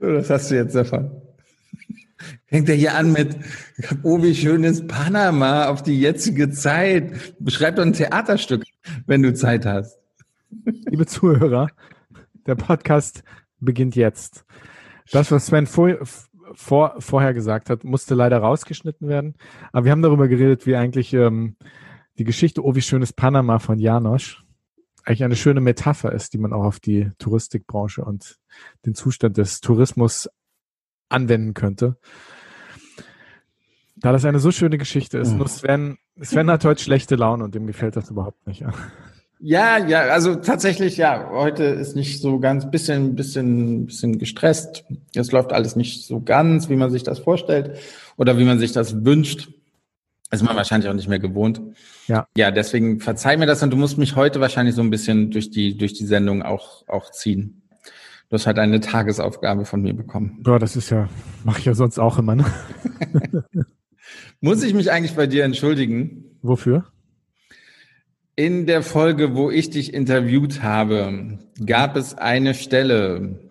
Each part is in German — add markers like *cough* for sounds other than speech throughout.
Das hast du jetzt davon. Fängt er hier an mit, oh, wie schön ist Panama auf die jetzige Zeit. Beschreib doch ein Theaterstück, wenn du Zeit hast. Liebe Zuhörer, der Podcast beginnt jetzt. Das, was Sven vor, vor, vorher gesagt hat, musste leider rausgeschnitten werden. Aber wir haben darüber geredet, wie eigentlich ähm, die Geschichte Oh, wie schön ist Panama von Janosch eigentlich eine schöne Metapher ist, die man auch auf die Touristikbranche und den Zustand des Tourismus anwenden könnte. Da das eine so schöne Geschichte ist, mhm. nur Sven, Sven hat heute schlechte Laune und dem gefällt das überhaupt nicht. Ja. Ja, ja, also tatsächlich, ja, heute ist nicht so ganz bisschen, bisschen, bisschen gestresst. Es läuft alles nicht so ganz, wie man sich das vorstellt oder wie man sich das wünscht. Ist man wahrscheinlich auch nicht mehr gewohnt. Ja. Ja, deswegen verzeih mir das und du musst mich heute wahrscheinlich so ein bisschen durch die, durch die Sendung auch, auch ziehen. Du hast halt eine Tagesaufgabe von mir bekommen. Ja, das ist ja, mache ich ja sonst auch immer, ne? *laughs* Muss ich mich eigentlich bei dir entschuldigen? Wofür? In der Folge, wo ich dich interviewt habe, gab es eine Stelle,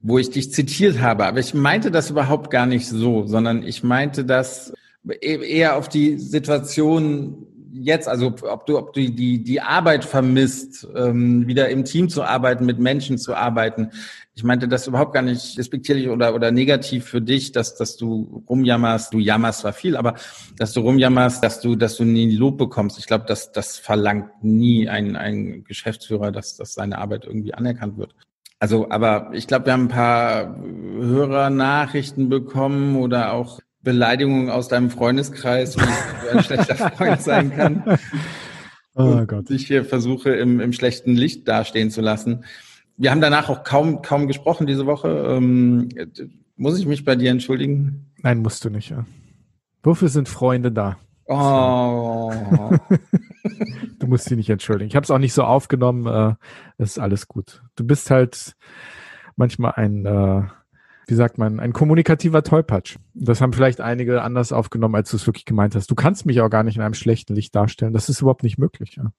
wo ich dich zitiert habe. Aber ich meinte das überhaupt gar nicht so, sondern ich meinte das eher auf die Situation jetzt, also ob du, ob du die, die Arbeit vermisst, ähm, wieder im Team zu arbeiten, mit Menschen zu arbeiten. Ich meinte das überhaupt gar nicht respektierlich oder, oder negativ für dich, dass, dass du rumjammerst. Du jammerst zwar viel, aber dass du rumjammerst, dass du, dass du nie Lob bekommst. Ich glaube, das, das verlangt nie ein, ein Geschäftsführer, dass, dass seine Arbeit irgendwie anerkannt wird. Also, aber ich glaube, wir haben ein paar Hörernachrichten bekommen oder auch Beleidigungen aus deinem Freundeskreis, wie ich ein schlechter Freund sein kann. *laughs* Oh Gott. Ich hier versuche, im, im schlechten Licht dastehen zu lassen wir haben danach auch kaum, kaum gesprochen diese Woche. Ähm, muss ich mich bei dir entschuldigen? Nein, musst du nicht. Ja. Wofür sind Freunde da? Oh. *laughs* du musst sie nicht entschuldigen. Ich habe es auch nicht so aufgenommen. Äh, ist alles gut. Du bist halt manchmal ein, äh, wie sagt man, ein kommunikativer Tollpatsch. Das haben vielleicht einige anders aufgenommen, als du es wirklich gemeint hast. Du kannst mich auch gar nicht in einem schlechten Licht darstellen. Das ist überhaupt nicht möglich. Ja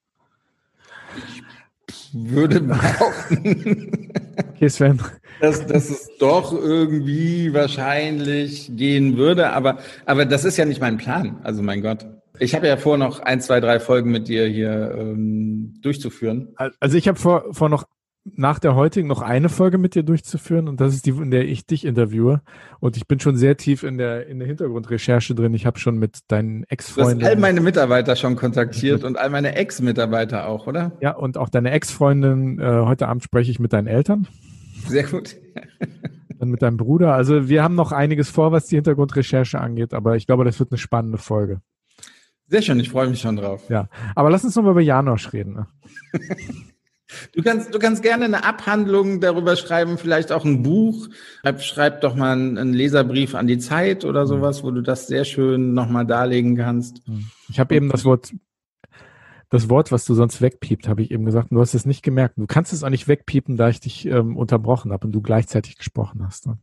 würde *laughs* behaupten, okay, Sven. Dass, dass es doch irgendwie wahrscheinlich gehen würde, aber, aber das ist ja nicht mein Plan. Also mein Gott. Ich habe ja vor, noch ein, zwei, drei Folgen mit dir hier ähm, durchzuführen. Also ich habe vor, vor noch nach der heutigen noch eine Folge mit dir durchzuführen und das ist die, in der ich dich interviewe. Und ich bin schon sehr tief in der, in der Hintergrundrecherche drin. Ich habe schon mit deinen Ex-Freunden. Du hast all meine Mitarbeiter schon kontaktiert und all meine Ex-Mitarbeiter auch, oder? Ja, und auch deine Ex-Freundin. Äh, heute Abend spreche ich mit deinen Eltern. Sehr gut. *laughs* Dann mit deinem Bruder. Also wir haben noch einiges vor, was die Hintergrundrecherche angeht, aber ich glaube, das wird eine spannende Folge. Sehr schön, ich freue mich schon drauf. Ja, aber lass uns nochmal über Janosch reden. Ne? *laughs* Du kannst, du kannst gerne eine Abhandlung darüber schreiben, vielleicht auch ein Buch. Schreib, schreib doch mal einen Leserbrief an die Zeit oder sowas, wo du das sehr schön nochmal darlegen kannst. Ich habe eben das Wort, das Wort, was du sonst wegpiept, habe ich eben gesagt. Und du hast es nicht gemerkt. Du kannst es auch nicht wegpiepen, da ich dich ähm, unterbrochen habe und du gleichzeitig gesprochen hast. Ne?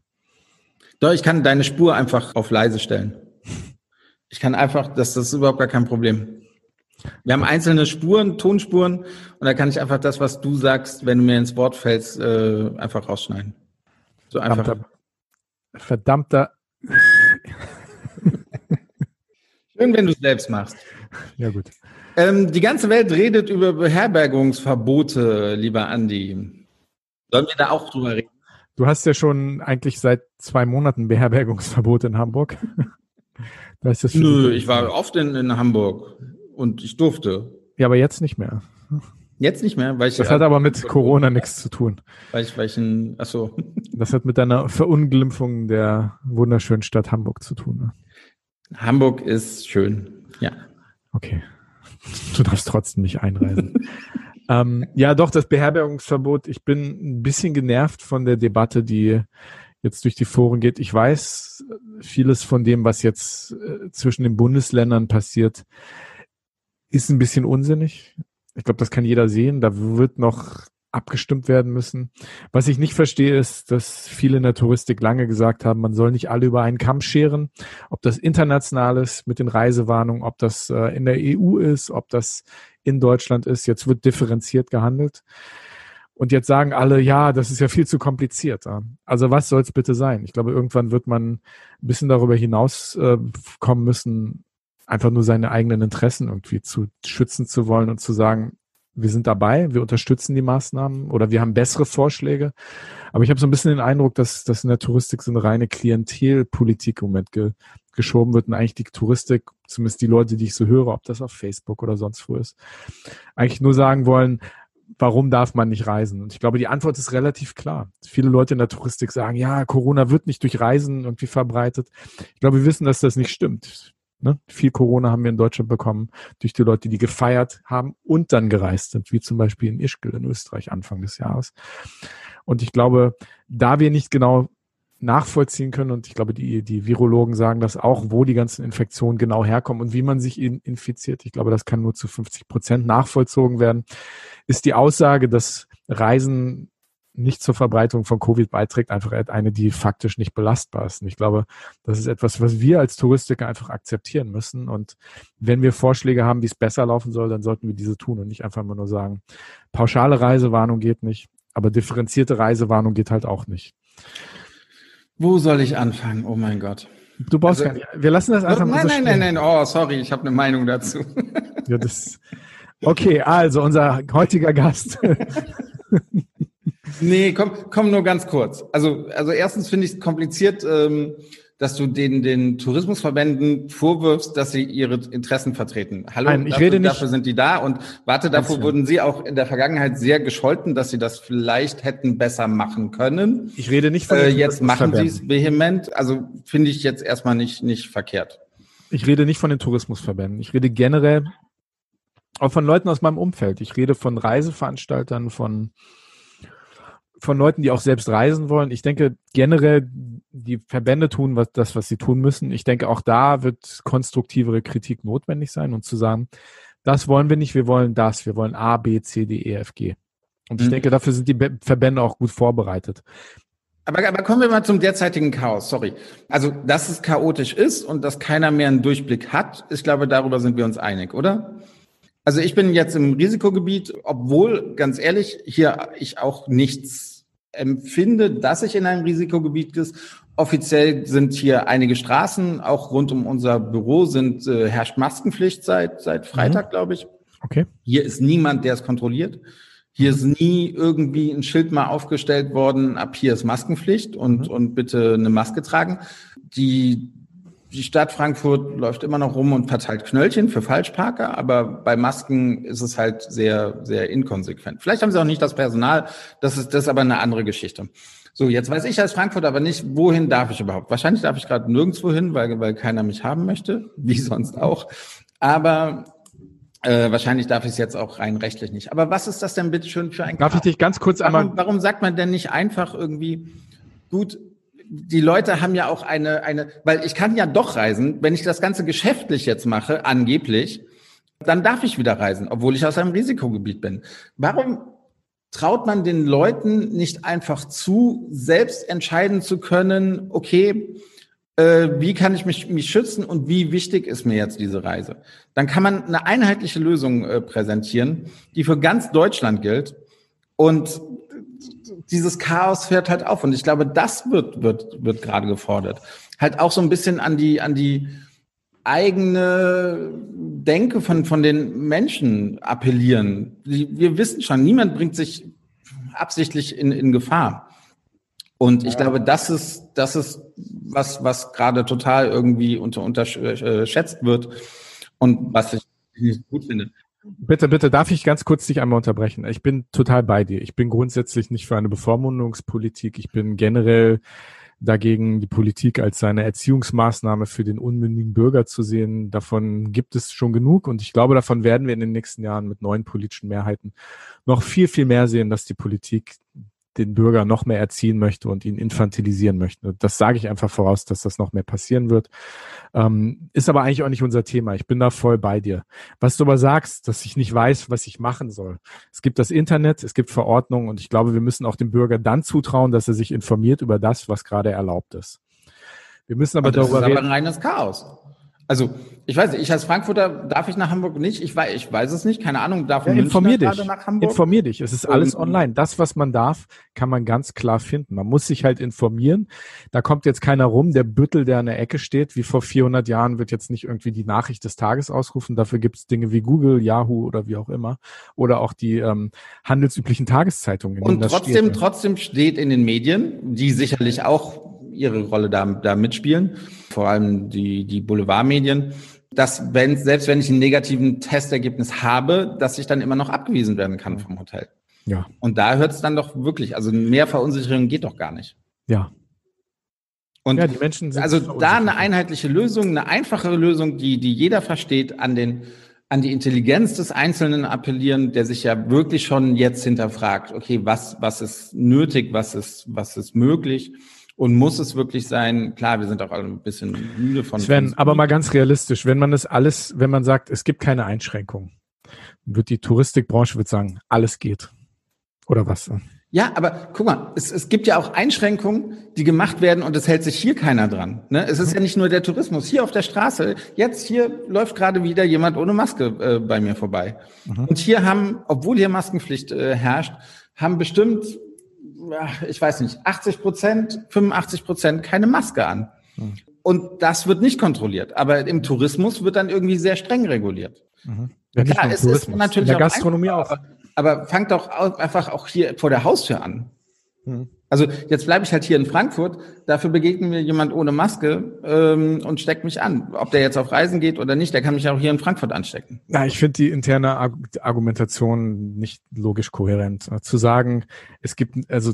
Doch, ich kann deine Spur einfach auf leise stellen. Ich kann einfach, das, das ist überhaupt gar kein Problem. Wir haben einzelne Spuren, Tonspuren und da kann ich einfach das, was du sagst, wenn du mir ins Wort fällst, äh, einfach rausschneiden. So einfach. Verdammter. verdammter *laughs* Schön, wenn du es selbst machst. Ja, gut. Ähm, die ganze Welt redet über Beherbergungsverbote, lieber Andi. Sollen wir da auch drüber reden? Du hast ja schon eigentlich seit zwei Monaten Beherbergungsverbote in Hamburg. *laughs* Nö, ich war oft in, in Hamburg und ich durfte. Ja, aber jetzt nicht mehr. Jetzt nicht mehr, weil ich. Das hat aber mit Corona nichts zu tun. Weil ich, weil ich ein, achso. *laughs* Das hat mit deiner Verunglimpfung der wunderschönen Stadt Hamburg zu tun. Ne? Hamburg ist schön, ja. Okay. Du darfst trotzdem nicht einreisen. *laughs* ähm, ja, doch, das Beherbergungsverbot. Ich bin ein bisschen genervt von der Debatte, die jetzt durch die Foren geht. Ich weiß vieles von dem, was jetzt äh, zwischen den Bundesländern passiert, ist ein bisschen unsinnig. Ich glaube, das kann jeder sehen. Da wird noch abgestimmt werden müssen. Was ich nicht verstehe, ist, dass viele in der Touristik lange gesagt haben, man soll nicht alle über einen Kamm scheren. Ob das international ist mit den Reisewarnungen, ob das äh, in der EU ist, ob das in Deutschland ist. Jetzt wird differenziert gehandelt. Und jetzt sagen alle, ja, das ist ja viel zu kompliziert. Also was soll es bitte sein? Ich glaube, irgendwann wird man ein bisschen darüber hinaus äh, müssen, einfach nur seine eigenen Interessen irgendwie zu schützen zu wollen und zu sagen, wir sind dabei, wir unterstützen die Maßnahmen oder wir haben bessere Vorschläge. Aber ich habe so ein bisschen den Eindruck, dass, dass in der Touristik so eine reine Klientelpolitik im Moment ge, geschoben wird und eigentlich die Touristik, zumindest die Leute, die ich so höre, ob das auf Facebook oder sonst wo ist, eigentlich nur sagen wollen, warum darf man nicht reisen? Und ich glaube, die Antwort ist relativ klar. Viele Leute in der Touristik sagen, ja, Corona wird nicht durch Reisen irgendwie verbreitet. Ich glaube, wir wissen, dass das nicht stimmt. Ne? Viel Corona haben wir in Deutschland bekommen durch die Leute, die gefeiert haben und dann gereist sind, wie zum Beispiel in Ischgl in Österreich Anfang des Jahres. Und ich glaube, da wir nicht genau nachvollziehen können. Und ich glaube, die, die Virologen sagen das auch, wo die ganzen Infektionen genau herkommen und wie man sich infiziert. Ich glaube, das kann nur zu 50 Prozent nachvollzogen werden. Ist die Aussage, dass Reisen nicht zur Verbreitung von Covid beiträgt, einfach eine, die faktisch nicht belastbar ist. Und ich glaube, das ist etwas, was wir als Touristiker einfach akzeptieren müssen. Und wenn wir Vorschläge haben, wie es besser laufen soll, dann sollten wir diese tun und nicht einfach immer nur sagen, pauschale Reisewarnung geht nicht, aber differenzierte Reisewarnung geht halt auch nicht. Wo soll ich anfangen? Oh mein Gott. Du brauchst also, gar nicht. Wir lassen das einfach nein, mal so Nein, nein, nein, nein. Oh, sorry, ich habe eine Meinung dazu. Ja, das, okay, also unser heutiger Gast. *laughs* nee, komm, komm nur ganz kurz. Also, also erstens finde ich es kompliziert, ähm, dass du den, den Tourismusverbänden vorwirfst, dass sie ihre Interessen vertreten. Hallo, Nein, ich dafür, rede nicht. dafür sind die da und warte, davor wurden sie auch in der Vergangenheit sehr gescholten, dass sie das vielleicht hätten besser machen können. Ich rede nicht von den äh, Jetzt machen sie es vehement. Also finde ich jetzt erstmal nicht, nicht verkehrt. Ich rede nicht von den Tourismusverbänden. Ich rede generell auch von Leuten aus meinem Umfeld. Ich rede von Reiseveranstaltern, von von Leuten, die auch selbst reisen wollen. Ich denke generell, die Verbände tun was, das, was sie tun müssen. Ich denke, auch da wird konstruktivere Kritik notwendig sein und zu sagen, das wollen wir nicht, wir wollen das, wir wollen A, B, C, D, E, F, G. Und ich mhm. denke, dafür sind die Verbände auch gut vorbereitet. Aber, aber kommen wir mal zum derzeitigen Chaos. Sorry. Also, dass es chaotisch ist und dass keiner mehr einen Durchblick hat, ich glaube, darüber sind wir uns einig, oder? Also ich bin jetzt im Risikogebiet, obwohl, ganz ehrlich, hier ich auch nichts empfinde, dass ich in einem Risikogebiet ist. Offiziell sind hier einige Straßen, auch rund um unser Büro sind äh, herrscht Maskenpflicht seit seit Freitag, mhm. glaube ich. Okay. Hier ist niemand, der es kontrolliert. Hier ist nie irgendwie ein Schild mal aufgestellt worden, ab hier ist Maskenpflicht und, mhm. und bitte eine Maske tragen. Die die Stadt Frankfurt läuft immer noch rum und verteilt Knöllchen für Falschparker, aber bei Masken ist es halt sehr, sehr inkonsequent. Vielleicht haben sie auch nicht das Personal, das ist, das ist aber eine andere Geschichte. So, jetzt weiß ich als Frankfurt aber nicht, wohin darf ich überhaupt? Wahrscheinlich darf ich gerade nirgendwo hin, weil, weil keiner mich haben möchte, *laughs* wie sonst auch. Aber äh, wahrscheinlich darf ich es jetzt auch rein rechtlich nicht. Aber was ist das denn bitte schön für ein Darf Chaos? ich dich ganz kurz einmal... Warum, warum sagt man denn nicht einfach irgendwie, gut, die Leute haben ja auch eine, eine, weil ich kann ja doch reisen, wenn ich das ganze geschäftlich jetzt mache, angeblich, dann darf ich wieder reisen, obwohl ich aus einem Risikogebiet bin. Warum traut man den Leuten nicht einfach zu, selbst entscheiden zu können, okay, äh, wie kann ich mich, mich schützen und wie wichtig ist mir jetzt diese Reise? Dann kann man eine einheitliche Lösung äh, präsentieren, die für ganz Deutschland gilt. Und dieses Chaos hört halt auf. Und ich glaube, das wird, wird, wird gerade gefordert. Halt auch so ein bisschen an die, an die eigene Denke von, von den Menschen appellieren. Wir wissen schon, niemand bringt sich absichtlich in, in Gefahr. Und ich ja. glaube, das ist, das ist was, was gerade total irgendwie unter, unterschätzt wird und was ich nicht gut finde. Bitte, bitte, darf ich ganz kurz dich einmal unterbrechen? Ich bin total bei dir. Ich bin grundsätzlich nicht für eine Bevormundungspolitik. Ich bin generell dagegen, die Politik als seine Erziehungsmaßnahme für den unmündigen Bürger zu sehen. Davon gibt es schon genug und ich glaube, davon werden wir in den nächsten Jahren mit neuen politischen Mehrheiten noch viel, viel mehr sehen, dass die Politik den Bürger noch mehr erziehen möchte und ihn infantilisieren möchte. Das sage ich einfach voraus, dass das noch mehr passieren wird. Ähm, ist aber eigentlich auch nicht unser Thema. Ich bin da voll bei dir. Was du aber sagst, dass ich nicht weiß, was ich machen soll. Es gibt das Internet, es gibt Verordnungen und ich glaube, wir müssen auch dem Bürger dann zutrauen, dass er sich informiert über das, was gerade erlaubt ist. Wir müssen aber und das darüber ist aber ein reines Chaos. Also ich weiß nicht, ich als Frankfurter darf ich nach Hamburg nicht. Ich weiß, ich weiß es nicht, keine Ahnung. Darf ja, informier dich. Nach Hamburg? Informier dich. Es ist alles ähm, online. Das, was man darf, kann man ganz klar finden. Man muss sich halt informieren. Da kommt jetzt keiner rum. Der Büttel, der an der Ecke steht, wie vor 400 Jahren, wird jetzt nicht irgendwie die Nachricht des Tages ausrufen. Dafür gibt es Dinge wie Google, Yahoo oder wie auch immer oder auch die ähm, handelsüblichen Tageszeitungen. Und trotzdem, steht. trotzdem steht in den Medien, die sicherlich auch ihre Rolle da, da mitspielen, vor allem die, die Boulevardmedien, dass wenn, selbst wenn ich einen negativen Testergebnis habe, dass ich dann immer noch abgewiesen werden kann vom Hotel. Ja. Und da hört es dann doch wirklich, also mehr Verunsicherung geht doch gar nicht. Ja. Und ja, die Menschen sind also da eine einheitliche Lösung, eine einfache Lösung, die, die jeder versteht, an den, an die Intelligenz des Einzelnen appellieren, der sich ja wirklich schon jetzt hinterfragt, okay, was, was ist nötig, was ist, was ist möglich? Und muss es wirklich sein? Klar, wir sind auch alle ein bisschen müde von. Sven, aber mal ganz realistisch, wenn man das alles, wenn man sagt, es gibt keine Einschränkungen, wird die Touristikbranche wird sagen, alles geht. Oder was? Ja, aber guck mal, es, es gibt ja auch Einschränkungen, die gemacht werden und es hält sich hier keiner dran. Ne? Es ist ja nicht nur der Tourismus. Hier auf der Straße, jetzt hier läuft gerade wieder jemand ohne Maske äh, bei mir vorbei. Mhm. Und hier haben, obwohl hier Maskenpflicht äh, herrscht, haben bestimmt ich weiß nicht, 80 Prozent, 85 Prozent keine Maske an. Mhm. Und das wird nicht kontrolliert. Aber im Tourismus wird dann irgendwie sehr streng reguliert. Mhm. Ja, Klar, es Tourismus. ist natürlich in der Gastronomie auch. Aber, aber fangt doch einfach auch hier vor der Haustür an. Mhm. Also jetzt bleibe ich halt hier in Frankfurt, dafür begegnet mir jemand ohne Maske ähm, und steckt mich an. Ob der jetzt auf Reisen geht oder nicht, der kann mich auch hier in Frankfurt anstecken. Ja, ich finde die interne Argumentation nicht logisch kohärent. Zu sagen, es gibt, also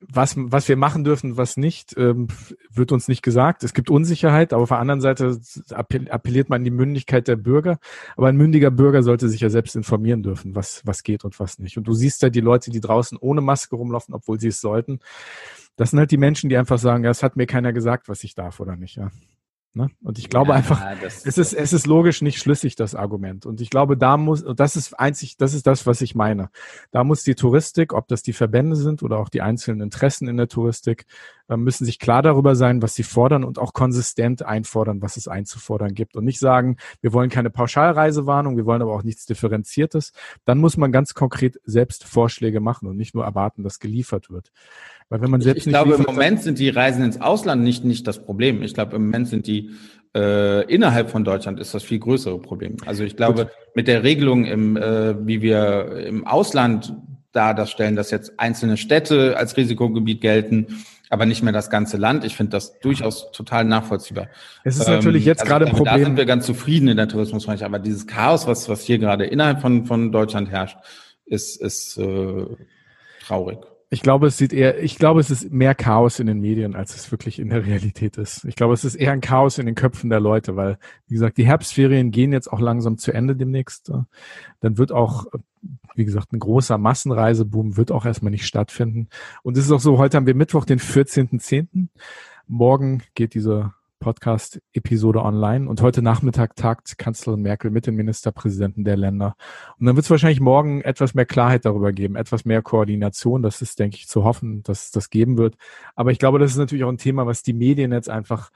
was, was wir machen dürfen, was nicht, ähm, wird uns nicht gesagt. Es gibt Unsicherheit, aber auf der anderen Seite appelliert man an die Mündigkeit der Bürger. Aber ein mündiger Bürger sollte sich ja selbst informieren dürfen, was, was geht und was nicht. Und du siehst ja die Leute, die draußen ohne Maske rumlaufen, obwohl sie es sollten. Das sind halt die Menschen, die einfach sagen, ja, es hat mir keiner gesagt, was ich darf oder nicht. Ja. Ne? Und ich glaube ja, einfach, es ist, es ist logisch nicht schlüssig, das Argument. Und ich glaube, da muss, und das ist einzig, das ist das, was ich meine. Da muss die Touristik, ob das die Verbände sind oder auch die einzelnen Interessen in der Touristik, müssen sich klar darüber sein, was sie fordern und auch konsistent einfordern, was es einzufordern gibt. Und nicht sagen, wir wollen keine Pauschalreisewarnung, wir wollen aber auch nichts Differenziertes. Dann muss man ganz konkret selbst Vorschläge machen und nicht nur erwarten, dass geliefert wird. Weil wenn man selbst ich, ich glaube, im Moment sind die Reisen ins Ausland nicht, nicht das Problem. Ich glaube, im Moment sind die äh, innerhalb von Deutschland ist das viel größere Problem. Also ich glaube, Gut. mit der Regelung, im, äh, wie wir im Ausland da das stellen, dass jetzt einzelne Städte als Risikogebiet gelten, aber nicht mehr das ganze Land. Ich finde das durchaus total nachvollziehbar. Es ist ähm, natürlich jetzt also gerade ein Problem. Da sind wir ganz zufrieden in der Tourismusbranche, aber dieses Chaos, was, was hier gerade innerhalb von, von Deutschland herrscht, ist, ist äh, traurig. Ich glaube, es sieht eher, ich glaube, es ist mehr Chaos in den Medien, als es wirklich in der Realität ist. Ich glaube, es ist eher ein Chaos in den Köpfen der Leute, weil, wie gesagt, die Herbstferien gehen jetzt auch langsam zu Ende demnächst. Dann wird auch, wie gesagt, ein großer Massenreiseboom wird auch erstmal nicht stattfinden. Und es ist auch so, heute haben wir Mittwoch, den 14.10. Morgen geht diese Podcast-Episode online. Und heute Nachmittag tagt Kanzlerin Merkel mit den Ministerpräsidenten der Länder. Und dann wird es wahrscheinlich morgen etwas mehr Klarheit darüber geben, etwas mehr Koordination. Das ist, denke ich, zu hoffen, dass das geben wird. Aber ich glaube, das ist natürlich auch ein Thema, was die Medien jetzt einfach,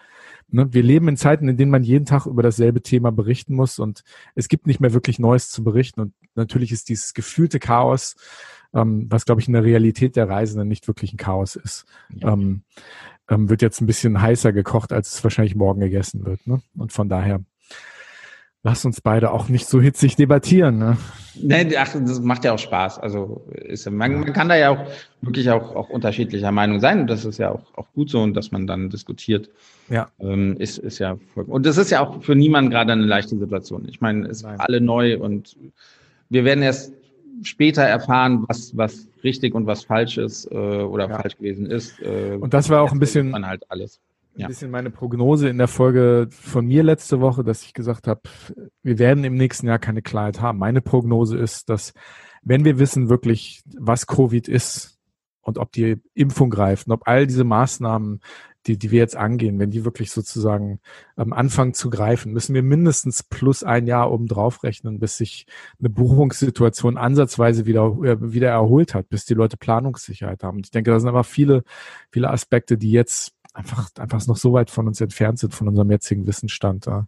ne, wir leben in Zeiten, in denen man jeden Tag über dasselbe Thema berichten muss und es gibt nicht mehr wirklich Neues zu berichten. Und natürlich ist dieses gefühlte Chaos, ähm, was, glaube ich, in der Realität der Reisenden nicht wirklich ein Chaos ist. Ja. Ähm, ähm, wird jetzt ein bisschen heißer gekocht, als es wahrscheinlich morgen gegessen wird. Ne? Und von daher lass uns beide auch nicht so hitzig debattieren. Ne? Nee, ach, das macht ja auch Spaß. Also ist, man, man kann da ja auch wirklich auch, auch unterschiedlicher Meinung sein und das ist ja auch, auch gut so und dass man dann diskutiert. Ja. Ähm, ist, ist ja und das ist ja auch für niemanden gerade eine leichte Situation. Ich meine, es ist alle neu und wir werden erst später erfahren, was, was richtig und was falsch ist äh, oder ja. falsch gewesen ist. Äh, und das war auch ein bisschen, man halt alles. Ja. Ein bisschen meine Prognose in der Folge von mir letzte Woche, dass ich gesagt habe, wir werden im nächsten Jahr keine Klarheit haben. Meine Prognose ist, dass wenn wir wissen wirklich, was Covid ist und ob die Impfung greift und ob all diese Maßnahmen die, die wir jetzt angehen, wenn die wirklich sozusagen ähm, anfangen zu greifen, müssen wir mindestens plus ein Jahr oben drauf rechnen, bis sich eine Buchungssituation ansatzweise wieder, äh, wieder erholt hat, bis die Leute Planungssicherheit haben. Und ich denke, da sind aber viele, viele Aspekte, die jetzt einfach, einfach noch so weit von uns entfernt sind, von unserem jetzigen Wissensstand. Ja.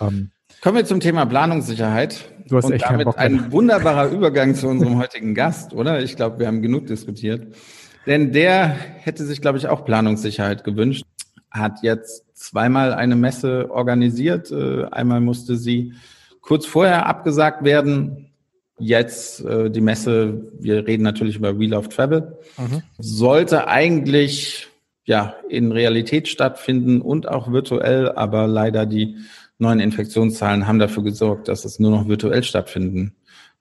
Ähm, Kommen wir zum Thema Planungssicherheit. Du hast echt damit ein wunderbarer Übergang zu unserem heutigen Gast, oder? Ich glaube, wir haben genug diskutiert. Denn der hätte sich, glaube ich, auch Planungssicherheit gewünscht. Hat jetzt zweimal eine Messe organisiert. Äh, einmal musste sie kurz vorher abgesagt werden. Jetzt äh, die Messe, wir reden natürlich über Wheel of Travel, mhm. sollte eigentlich ja in Realität stattfinden und auch virtuell, aber leider die neuen Infektionszahlen haben dafür gesorgt, dass es nur noch virtuell stattfinden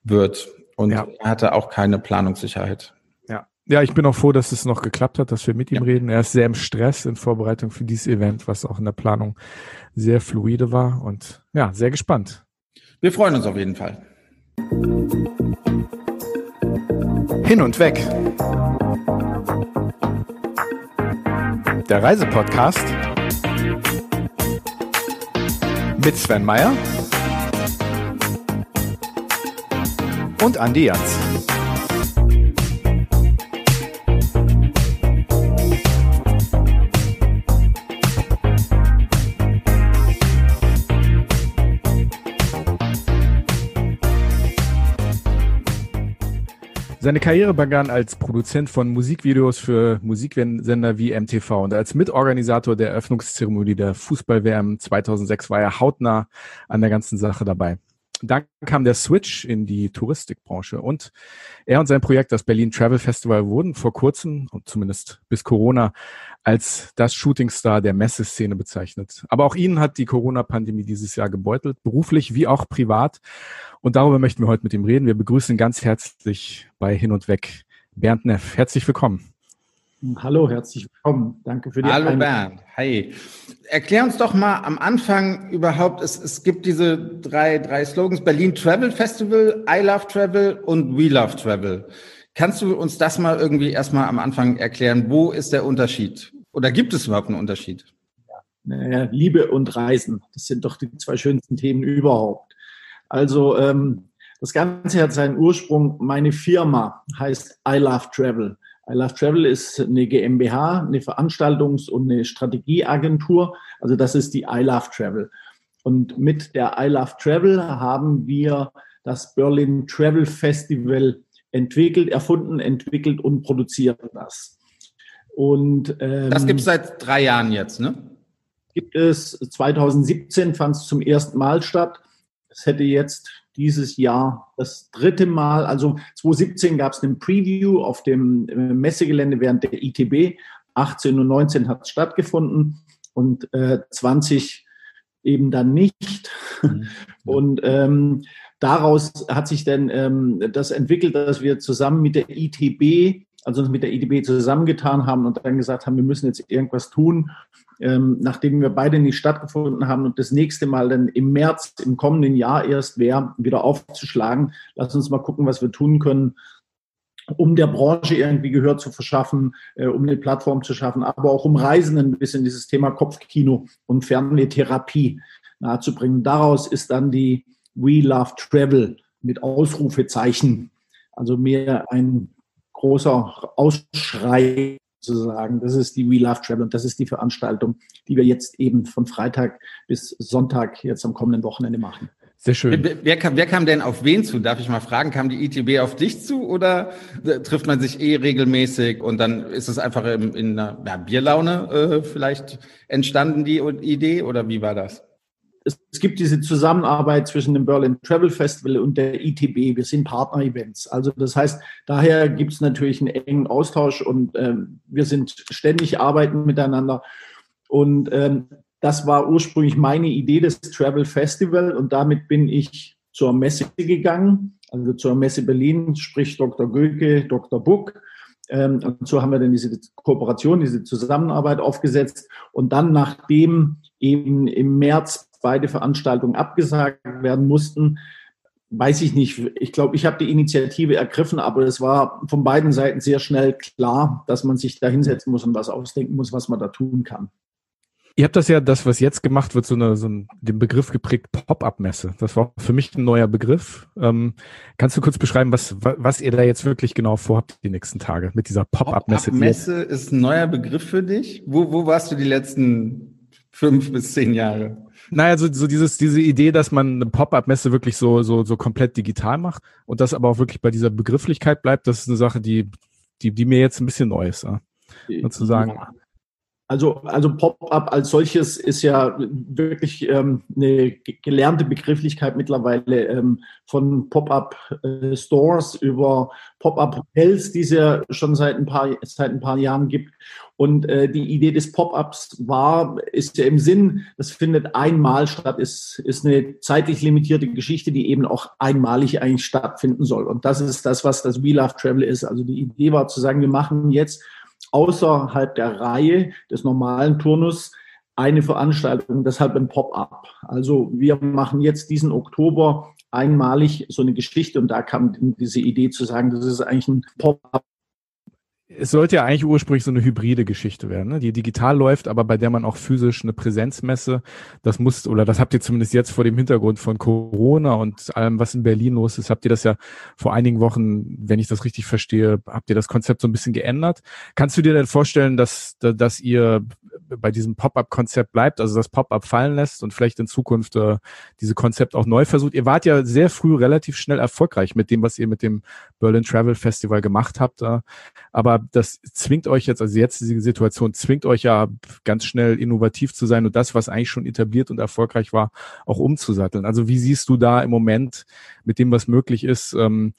wird. Und ja. er hatte auch keine Planungssicherheit. Ja. Ich bin auch froh, dass es noch geklappt hat, dass wir mit ihm ja. reden. Er ist sehr im Stress in Vorbereitung für dieses Event, was auch in der Planung sehr fluide war und ja, sehr gespannt. Wir freuen uns auf jeden Fall. Hin und weg. Der Reisepodcast mit Sven Meyer und Andi Jans. Seine Karriere begann als Produzent von Musikvideos für Musiksender wie MTV und als Mitorganisator der Eröffnungszeremonie der Fußball-WM 2006 war er hautnah an der ganzen Sache dabei. Dann kam der Switch in die Touristikbranche und er und sein Projekt, das Berlin Travel Festival, wurden vor kurzem, zumindest bis Corona, als das Shootingstar der Messeszene bezeichnet. Aber auch ihn hat die Corona-Pandemie dieses Jahr gebeutelt, beruflich wie auch privat. Und darüber möchten wir heute mit ihm reden. Wir begrüßen ganz herzlich bei Hin und Weg Bernd Neff. Herzlich willkommen. Hallo, herzlich willkommen. Danke für die Hallo Einladung. Bernd. Hi. Erklär uns doch mal am Anfang überhaupt, es, es gibt diese drei, drei Slogans, Berlin Travel Festival, I Love Travel und We Love Travel. Kannst du uns das mal irgendwie erstmal am Anfang erklären? Wo ist der Unterschied? Oder gibt es überhaupt einen Unterschied? Ja, Liebe und Reisen, das sind doch die zwei schönsten Themen überhaupt. Also ähm, das Ganze hat seinen Ursprung. Meine Firma heißt I Love Travel. I Love Travel ist eine GmbH, eine Veranstaltungs- und eine Strategieagentur. Also das ist die I Love Travel. Und mit der I Love Travel haben wir das Berlin Travel Festival entwickelt, erfunden, entwickelt und produziert das. Und ähm, das gibt es seit drei Jahren jetzt, ne? Gibt es 2017 fand es zum ersten Mal statt. Es hätte jetzt dieses Jahr das dritte Mal, also 2017 gab es einen Preview auf dem äh, Messegelände während der ITB. 18 und 19 hat es stattgefunden und äh, 20 eben dann nicht. Mhm. *laughs* Und ähm, daraus hat sich dann ähm, das entwickelt, dass wir zusammen mit der ITB, also mit der ITB zusammengetan haben und dann gesagt haben, wir müssen jetzt irgendwas tun, ähm, nachdem wir beide nicht stattgefunden haben und das nächste Mal dann im März im kommenden Jahr erst wäre, wieder aufzuschlagen. Lass uns mal gucken, was wir tun können, um der Branche irgendwie Gehör zu verschaffen, äh, um eine Plattform zu schaffen, aber auch um Reisenden ein bisschen dieses Thema Kopfkino und Fernsehtherapie nahezubringen. Daraus ist dann die We Love Travel mit Ausrufezeichen, also mehr ein großer Ausschrei sozusagen. Das ist die We Love Travel und das ist die Veranstaltung, die wir jetzt eben von Freitag bis Sonntag jetzt am kommenden Wochenende machen. Sehr schön. Wer, wer, kam, wer kam denn auf wen zu? Darf ich mal fragen? Kam die ITB auf dich zu oder äh, trifft man sich eh regelmäßig und dann ist es einfach in, in einer ja, Bierlaune äh, vielleicht entstanden, die Idee oder wie war das? Es gibt diese Zusammenarbeit zwischen dem Berlin Travel Festival und der ITB. Wir sind Partner-Events. Also das heißt, daher gibt es natürlich einen engen Austausch und ähm, wir sind ständig arbeiten miteinander. Und ähm, das war ursprünglich meine Idee des Travel Festival und damit bin ich zur Messe gegangen, also zur Messe Berlin, sprich Dr. Göke, Dr. Buck. Ähm, und so haben wir dann diese Kooperation, diese Zusammenarbeit aufgesetzt. Und dann, nachdem eben im März beide Veranstaltungen abgesagt werden mussten, weiß ich nicht. Ich glaube, ich habe die Initiative ergriffen, aber es war von beiden Seiten sehr schnell klar, dass man sich da hinsetzen muss und was ausdenken muss, was man da tun kann. Ihr habt das ja, das, was jetzt gemacht wird, so, eine, so ein, den Begriff geprägt, Pop-up-Messe. Das war für mich ein neuer Begriff. Ähm, kannst du kurz beschreiben, was, was ihr da jetzt wirklich genau vorhabt die nächsten Tage mit dieser Pop-up-Messe? Pop-up-Messe ist ein neuer Begriff für dich. Wo, wo warst du die letzten fünf bis zehn Jahre? Naja, so, so dieses, diese Idee, dass man eine Pop-up-Messe wirklich so, so, so komplett digital macht und das aber auch wirklich bei dieser Begrifflichkeit bleibt, das ist eine Sache, die, die, die mir jetzt ein bisschen neu ist. Ja. Sozusagen. Also, also Pop-up als solches ist ja wirklich ähm, eine gelernte Begrifflichkeit mittlerweile ähm, von Pop-up-Stores äh, über Pop-up-Hotels, die es ja schon seit ein paar, seit ein paar Jahren gibt. Und äh, die Idee des Pop-ups war, ist ja im Sinn, das findet einmal statt, ist, ist eine zeitlich limitierte Geschichte, die eben auch einmalig eigentlich stattfinden soll. Und das ist das, was das We Love Travel ist. Also die Idee war zu sagen, wir machen jetzt außerhalb der Reihe des normalen Turnus eine Veranstaltung, deshalb ein Pop-up. Also wir machen jetzt diesen Oktober einmalig so eine Geschichte und da kam diese Idee zu sagen, das ist eigentlich ein Pop-up es sollte ja eigentlich ursprünglich so eine hybride Geschichte werden, ne? die digital läuft, aber bei der man auch physisch eine Präsenzmesse, das muss, oder das habt ihr zumindest jetzt vor dem Hintergrund von Corona und allem, was in Berlin los ist, habt ihr das ja vor einigen Wochen, wenn ich das richtig verstehe, habt ihr das Konzept so ein bisschen geändert. Kannst du dir denn vorstellen, dass, dass ihr bei diesem Pop-up-Konzept bleibt, also das Pop-up fallen lässt und vielleicht in Zukunft äh, diese Konzept auch neu versucht? Ihr wart ja sehr früh relativ schnell erfolgreich mit dem, was ihr mit dem Berlin Travel Festival gemacht habt, äh, aber das zwingt euch jetzt, also jetzt diese Situation zwingt euch ja ganz schnell innovativ zu sein und das, was eigentlich schon etabliert und erfolgreich war, auch umzusatteln. Also wie siehst du da im Moment mit dem, was möglich ist, ähm,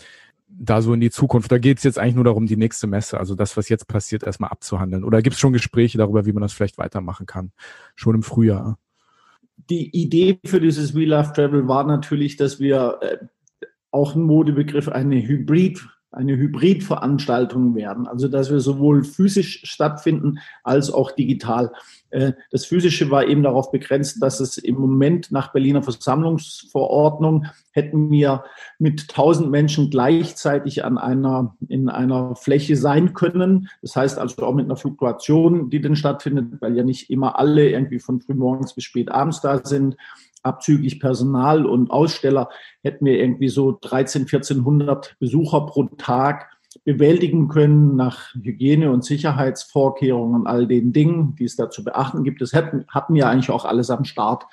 da so in die Zukunft? Da geht es jetzt eigentlich nur darum, die nächste Messe, also das, was jetzt passiert, erstmal abzuhandeln. Oder gibt es schon Gespräche darüber, wie man das vielleicht weitermachen kann, schon im Frühjahr? Die Idee für dieses We Love Travel war natürlich, dass wir äh, auch ein Modebegriff, eine Hybrid eine Hybridveranstaltung werden. Also dass wir sowohl physisch stattfinden als auch digital. Äh, das Physische war eben darauf begrenzt, dass es im Moment nach Berliner Versammlungsverordnung hätten wir mit 1000 Menschen gleichzeitig an einer, in einer Fläche sein können. Das heißt also auch mit einer Fluktuation, die dann stattfindet, weil ja nicht immer alle irgendwie von frühmorgens bis spät abends da sind abzüglich Personal und Aussteller hätten wir irgendwie so 13, 1400 Besucher pro Tag bewältigen können nach Hygiene- und Sicherheitsvorkehrungen und all den Dingen, die es da zu beachten gibt. Das hatten, hatten ja eigentlich auch alles am Start.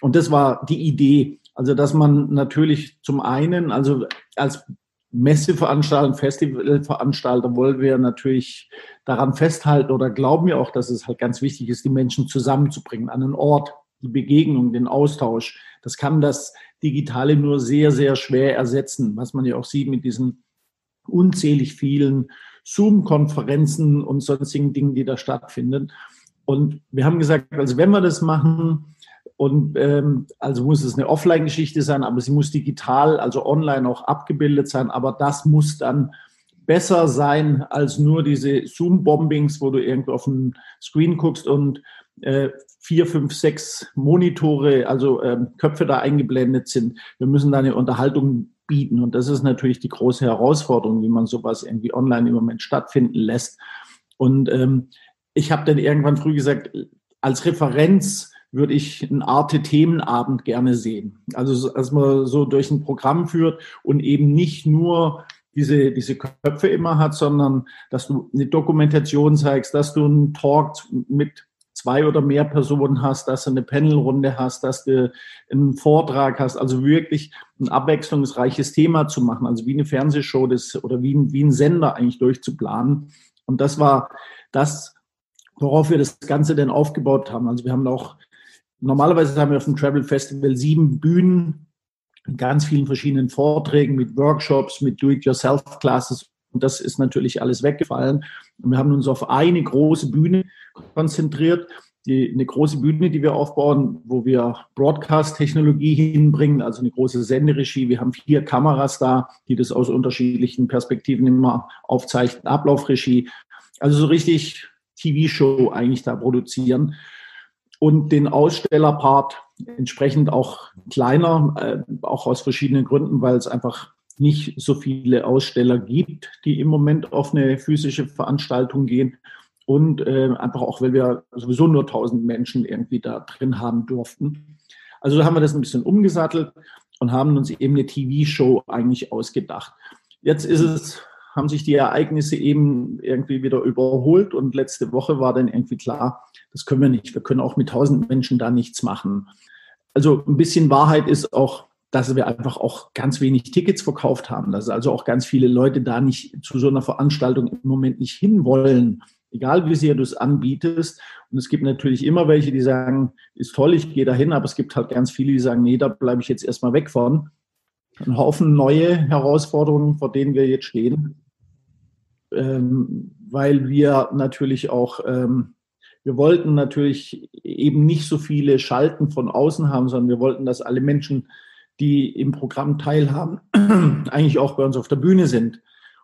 Und das war die Idee. Also, dass man natürlich zum einen, also als Messeveranstalter, Festivalveranstalter wollen wir natürlich daran festhalten oder glauben wir auch, dass es halt ganz wichtig ist, die Menschen zusammenzubringen an einen Ort, die Begegnung, den Austausch. Das kann das Digitale nur sehr, sehr schwer ersetzen, was man ja auch sieht mit diesen unzählig vielen Zoom-Konferenzen und sonstigen Dingen, die da stattfinden. Und wir haben gesagt, also wenn wir das machen, und ähm, also muss es eine Offline-Geschichte sein, aber sie muss digital, also online auch abgebildet sein. Aber das muss dann besser sein als nur diese Zoom-Bombings, wo du irgendwo auf den Screen guckst und äh, vier, fünf, sechs Monitore, also ähm, Köpfe da eingeblendet sind. Wir müssen da eine Unterhaltung bieten. Und das ist natürlich die große Herausforderung, wie man sowas irgendwie online im Moment stattfinden lässt. Und ähm, ich habe dann irgendwann früh gesagt, als Referenz würde ich einen Arte-Themenabend gerne sehen. Also, dass man so durch ein Programm führt und eben nicht nur diese, diese Köpfe immer hat, sondern dass du eine Dokumentation zeigst, dass du einen Talk mit zwei oder mehr Personen hast, dass du eine Panelrunde hast, dass du einen Vortrag hast, also wirklich ein abwechslungsreiches Thema zu machen, also wie eine Fernsehshow das, oder wie ein, wie ein Sender eigentlich durchzuplanen. Und das war das, worauf wir das Ganze denn aufgebaut haben. Also wir haben auch, normalerweise haben wir auf dem Travel Festival sieben Bühnen, mit ganz vielen verschiedenen Vorträgen, mit Workshops, mit Do-it-yourself-Classes und das ist natürlich alles weggefallen. Und wir haben uns auf eine große Bühne konzentriert. Die, eine große Bühne, die wir aufbauen, wo wir Broadcast-Technologie hinbringen, also eine große Senderegie. Wir haben vier Kameras da, die das aus unterschiedlichen Perspektiven immer aufzeichnen. Ablaufregie. Also so richtig TV-Show eigentlich da produzieren. Und den Ausstellerpart entsprechend auch kleiner, äh, auch aus verschiedenen Gründen, weil es einfach nicht so viele Aussteller gibt, die im Moment auf eine physische Veranstaltung gehen. und äh, einfach auch, weil wir sowieso nur 1000 Menschen irgendwie da drin haben durften. Also haben wir das ein bisschen umgesattelt und haben uns eben eine TV-Show eigentlich ausgedacht. Jetzt ist es, haben sich die Ereignisse eben irgendwie wieder überholt und letzte Woche war dann irgendwie klar, das können wir nicht. Wir können auch mit 1000 Menschen da nichts machen. Also ein bisschen Wahrheit ist auch, dass wir einfach auch ganz wenig Tickets verkauft haben, dass also auch ganz viele Leute da nicht zu so einer Veranstaltung im Moment nicht hinwollen egal wie sehr du es anbietest. Und es gibt natürlich immer welche, die sagen, ist toll, ich gehe dahin, aber es gibt halt ganz viele, die sagen, nee, da bleibe ich jetzt erstmal weg von. Ein Haufen neue Herausforderungen, vor denen wir jetzt stehen, ähm, weil wir natürlich auch, ähm, wir wollten natürlich eben nicht so viele Schalten von außen haben, sondern wir wollten, dass alle Menschen, die im Programm teilhaben, *clears throat* eigentlich auch bei uns auf der Bühne sind.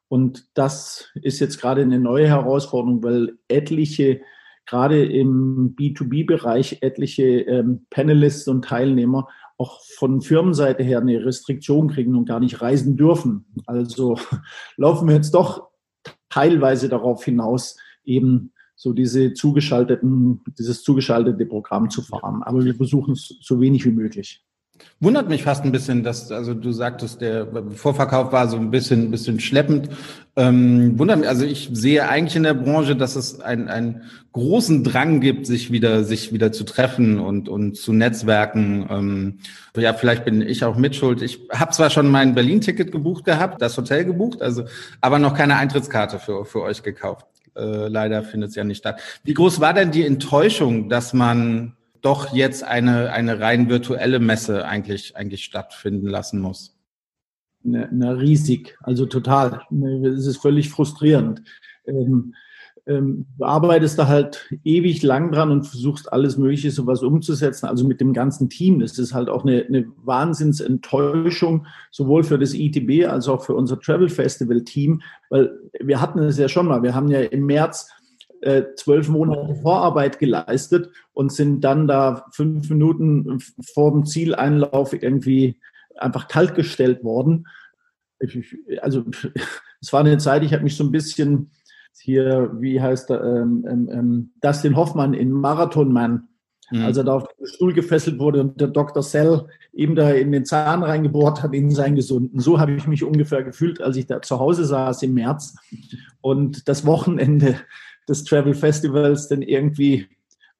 Und das ist jetzt gerade eine neue Herausforderung, weil etliche, gerade im B2B-Bereich, etliche ähm, Panelists und Teilnehmer auch von Firmenseite her eine Restriktion kriegen und gar nicht reisen dürfen. Also *laughs* laufen wir jetzt doch teilweise darauf hinaus, eben so diese zugeschalteten, dieses zugeschaltete Programm zu fahren. Aber wir versuchen es so wenig wie möglich. Wundert mich fast ein bisschen, dass, also du sagtest, der Vorverkauf war so ein bisschen, bisschen schleppend. Ähm, wundert mich, also ich sehe eigentlich in der Branche, dass es einen, einen großen Drang gibt, sich wieder, sich wieder zu treffen und, und zu netzwerken. Ähm, ja, vielleicht bin ich auch mitschuld. Ich habe zwar schon mein Berlin-Ticket gebucht gehabt, das Hotel gebucht, also, aber noch keine Eintrittskarte für, für euch gekauft. Äh, leider findet es ja nicht statt. Wie groß war denn die Enttäuschung, dass man doch jetzt eine, eine rein virtuelle Messe eigentlich, eigentlich stattfinden lassen muss? Na, na riesig, also total. Es ist völlig frustrierend. Ähm, ähm, du arbeitest da halt ewig lang dran und versuchst alles Mögliche sowas umzusetzen, also mit dem ganzen Team. Das ist halt auch eine, eine Wahnsinnsenttäuschung, sowohl für das ITB als auch für unser Travel Festival Team, weil wir hatten es ja schon mal. Wir haben ja im März zwölf Monate Vorarbeit geleistet und sind dann da fünf Minuten vor dem Zieleinlauf irgendwie einfach kaltgestellt worden. Ich, also *laughs* es war eine Zeit, ich habe mich so ein bisschen hier, wie heißt er, ähm, ähm, ähm Dustin Hoffmann in Marathon Man, mhm. als er da auf den Stuhl gefesselt wurde und der Dr. Cell eben da in den Zahn reingebohrt hat, in seinen gesunden. So habe ich mich ungefähr gefühlt, als ich da zu Hause saß im März und das Wochenende des Travel Festivals dann irgendwie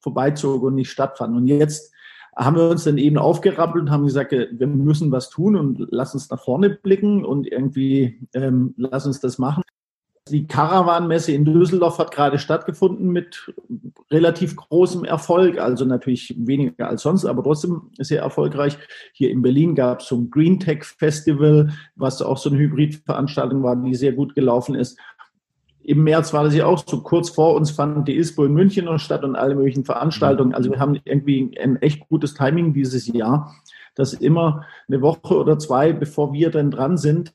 vorbeizog und nicht stattfand. Und jetzt haben wir uns dann eben aufgerappelt und haben gesagt, wir müssen was tun und lass uns nach vorne blicken und irgendwie ähm, lass uns das machen. Die Caravan-Messe in Düsseldorf hat gerade stattgefunden mit relativ großem Erfolg, also natürlich weniger als sonst, aber trotzdem sehr erfolgreich. Hier in Berlin gab es so ein Green Tech Festival, was auch so eine Hybridveranstaltung war, die sehr gut gelaufen ist im März war das ja auch so, kurz vor uns fand die ISPO in München noch statt und alle möglichen Veranstaltungen. Also wir haben irgendwie ein echt gutes Timing dieses Jahr, dass immer eine Woche oder zwei, bevor wir dann dran sind,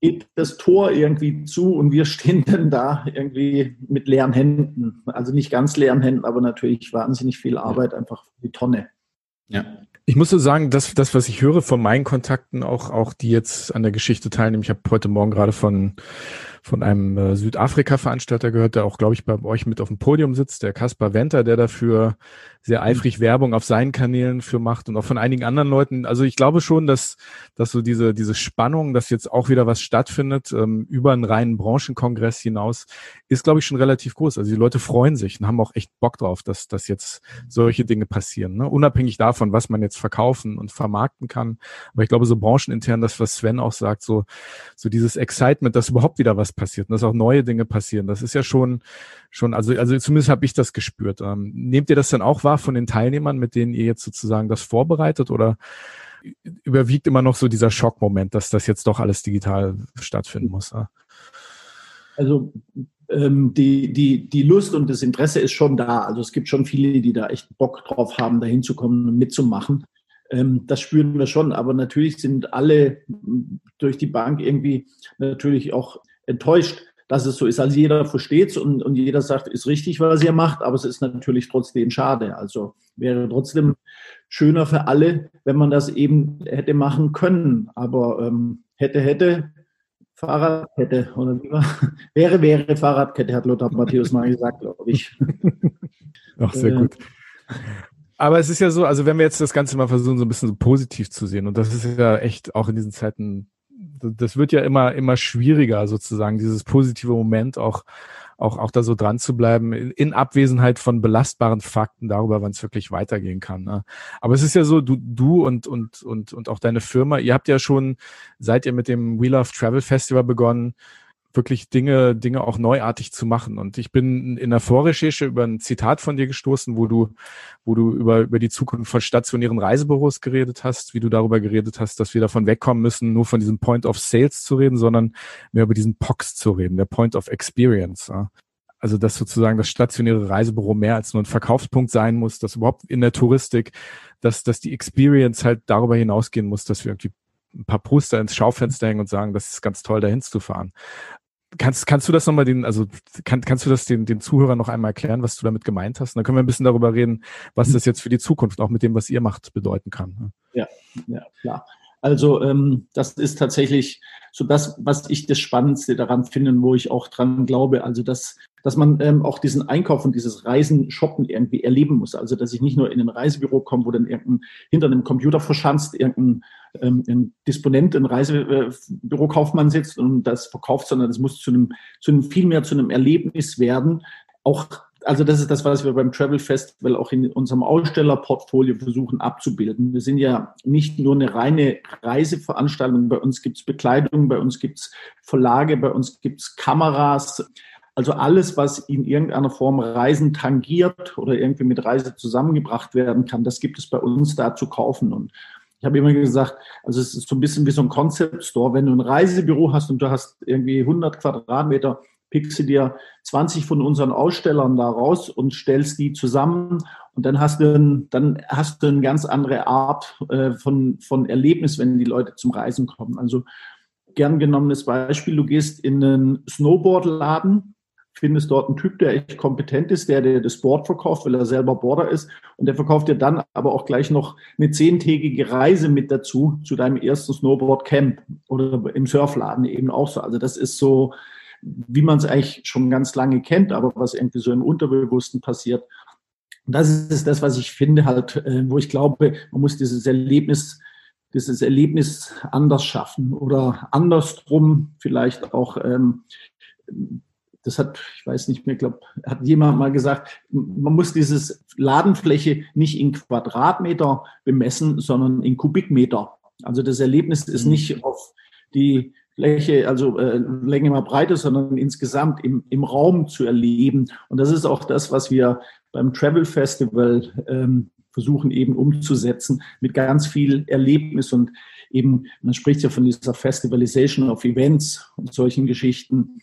geht das Tor irgendwie zu und wir *laughs* stehen dann da irgendwie mit leeren Händen. Also nicht ganz leeren Händen, aber natürlich wahnsinnig viel Arbeit einfach die Tonne. Ja. Ich muss so sagen, dass das, was ich höre von meinen Kontakten, auch, auch die jetzt an der Geschichte teilnehmen, ich habe heute Morgen gerade von von einem äh, Südafrika-Veranstalter gehört, der auch, glaube ich, bei euch mit auf dem Podium sitzt, der Kaspar Wenter, der dafür sehr mhm. eifrig Werbung auf seinen Kanälen für macht und auch von einigen anderen Leuten. Also ich glaube schon, dass, dass so diese, diese Spannung, dass jetzt auch wieder was stattfindet, ähm, über einen reinen Branchenkongress hinaus, ist, glaube ich, schon relativ groß. Also die Leute freuen sich und haben auch echt Bock drauf, dass, dass jetzt solche Dinge passieren. Ne? Unabhängig davon, was man jetzt verkaufen und vermarkten kann. Aber ich glaube, so branchenintern, das, was Sven auch sagt, so, so dieses Excitement, dass überhaupt wieder was passiert und dass auch neue Dinge passieren. Das ist ja schon, schon, also, also zumindest habe ich das gespürt. Ähm, nehmt ihr das dann auch wahr von den Teilnehmern, mit denen ihr jetzt sozusagen das vorbereitet oder überwiegt immer noch so dieser Schockmoment, dass das jetzt doch alles digital stattfinden muss? Ja? Also ähm, die, die, die Lust und das Interesse ist schon da. Also es gibt schon viele, die da echt Bock drauf haben, da hinzukommen und mitzumachen. Ähm, das spüren wir schon. Aber natürlich sind alle durch die Bank irgendwie natürlich auch enttäuscht, dass es so ist. Also jeder versteht es und, und jeder sagt, ist richtig, was ihr macht, aber es ist natürlich trotzdem schade. Also wäre trotzdem schöner für alle, wenn man das eben hätte machen können. Aber ähm, hätte, hätte, Fahrradkette oder *laughs* wäre, wäre Fahrradkette, hat Lothar Matthäus mal gesagt, glaube ich. *laughs* Ach, sehr äh, gut. Aber es ist ja so, also wenn wir jetzt das Ganze mal versuchen, so ein bisschen so positiv zu sehen, und das ist ja echt auch in diesen Zeiten, das wird ja immer, immer schwieriger, sozusagen, dieses positive Moment auch auch, auch da so dran zu bleiben, in, in Abwesenheit von belastbaren Fakten darüber, wann es wirklich weitergehen kann. Ne? Aber es ist ja so, du, du und, und, und, und auch deine Firma, ihr habt ja schon, seit ihr mit dem We Love Travel Festival begonnen, wirklich Dinge, Dinge auch neuartig zu machen. Und ich bin in der Vorrecherche über ein Zitat von dir gestoßen, wo du, wo du über, über die Zukunft von stationären Reisebüros geredet hast, wie du darüber geredet hast, dass wir davon wegkommen müssen, nur von diesem Point of Sales zu reden, sondern mehr über diesen POX zu reden, der Point of Experience. Ja. Also, dass sozusagen das stationäre Reisebüro mehr als nur ein Verkaufspunkt sein muss, dass überhaupt in der Touristik, dass, dass die Experience halt darüber hinausgehen muss, dass wir irgendwie ein paar Poster ins Schaufenster hängen und sagen, das ist ganz toll, dahin zu fahren. Kannst, kannst du das nochmal den, also kann, kannst du das den, den Zuhörern noch einmal erklären, was du damit gemeint hast? Und dann können wir ein bisschen darüber reden, was mhm. das jetzt für die Zukunft auch mit dem, was ihr macht, bedeuten kann. Ne? Ja, ja, klar. Also ähm, das ist tatsächlich so das, was ich das Spannendste daran finde, wo ich auch dran glaube. Also dass, dass man ähm, auch diesen Einkauf und dieses Reisen, Shoppen irgendwie erleben muss. Also dass ich nicht nur in ein Reisebüro komme, wo dann irgendein hinter einem Computer verschanzt irgendein ähm, ein Disponent, ein Reisebürokaufmann sitzt und das verkauft, sondern das muss zu einem, zu einem viel mehr zu einem Erlebnis werden. Auch also das ist das, was wir beim Travel Festival auch in unserem Ausstellerportfolio versuchen abzubilden. Wir sind ja nicht nur eine reine Reiseveranstaltung. Bei uns gibt es Bekleidung, bei uns gibt es Verlage, bei uns gibt es Kameras. Also alles, was in irgendeiner Form Reisen tangiert oder irgendwie mit Reise zusammengebracht werden kann, das gibt es bei uns da zu kaufen. Und ich habe immer gesagt, also es ist so ein bisschen wie so ein Concept Store. Wenn du ein Reisebüro hast und du hast irgendwie 100 Quadratmeter pickst du dir 20 von unseren Ausstellern da raus und stellst die zusammen und dann hast du, ein, dann hast du eine ganz andere Art äh, von, von Erlebnis, wenn die Leute zum Reisen kommen. Also gern genommenes Beispiel, du gehst in einen Snowboardladen, findest dort einen Typ, der echt kompetent ist, der dir das Board verkauft, weil er selber Border ist und der verkauft dir dann aber auch gleich noch eine zehntägige Reise mit dazu zu deinem ersten Snowboard-Camp oder im Surfladen eben auch so. Also das ist so, wie man es eigentlich schon ganz lange kennt, aber was irgendwie so im Unterbewussten passiert. Und das ist das, was ich finde halt, äh, wo ich glaube, man muss dieses Erlebnis, dieses Erlebnis anders schaffen oder andersrum vielleicht auch, ähm, das hat, ich weiß nicht mehr, ich glaube, hat jemand mal gesagt, man muss dieses Ladenfläche nicht in Quadratmeter bemessen, sondern in Kubikmeter. Also das Erlebnis ist mhm. nicht auf die Fläche, also äh, Länge mal Breite, sondern insgesamt im, im Raum zu erleben. Und das ist auch das, was wir beim Travel Festival ähm, versuchen eben umzusetzen mit ganz viel Erlebnis und eben, man spricht ja von dieser Festivalization of Events und solchen Geschichten.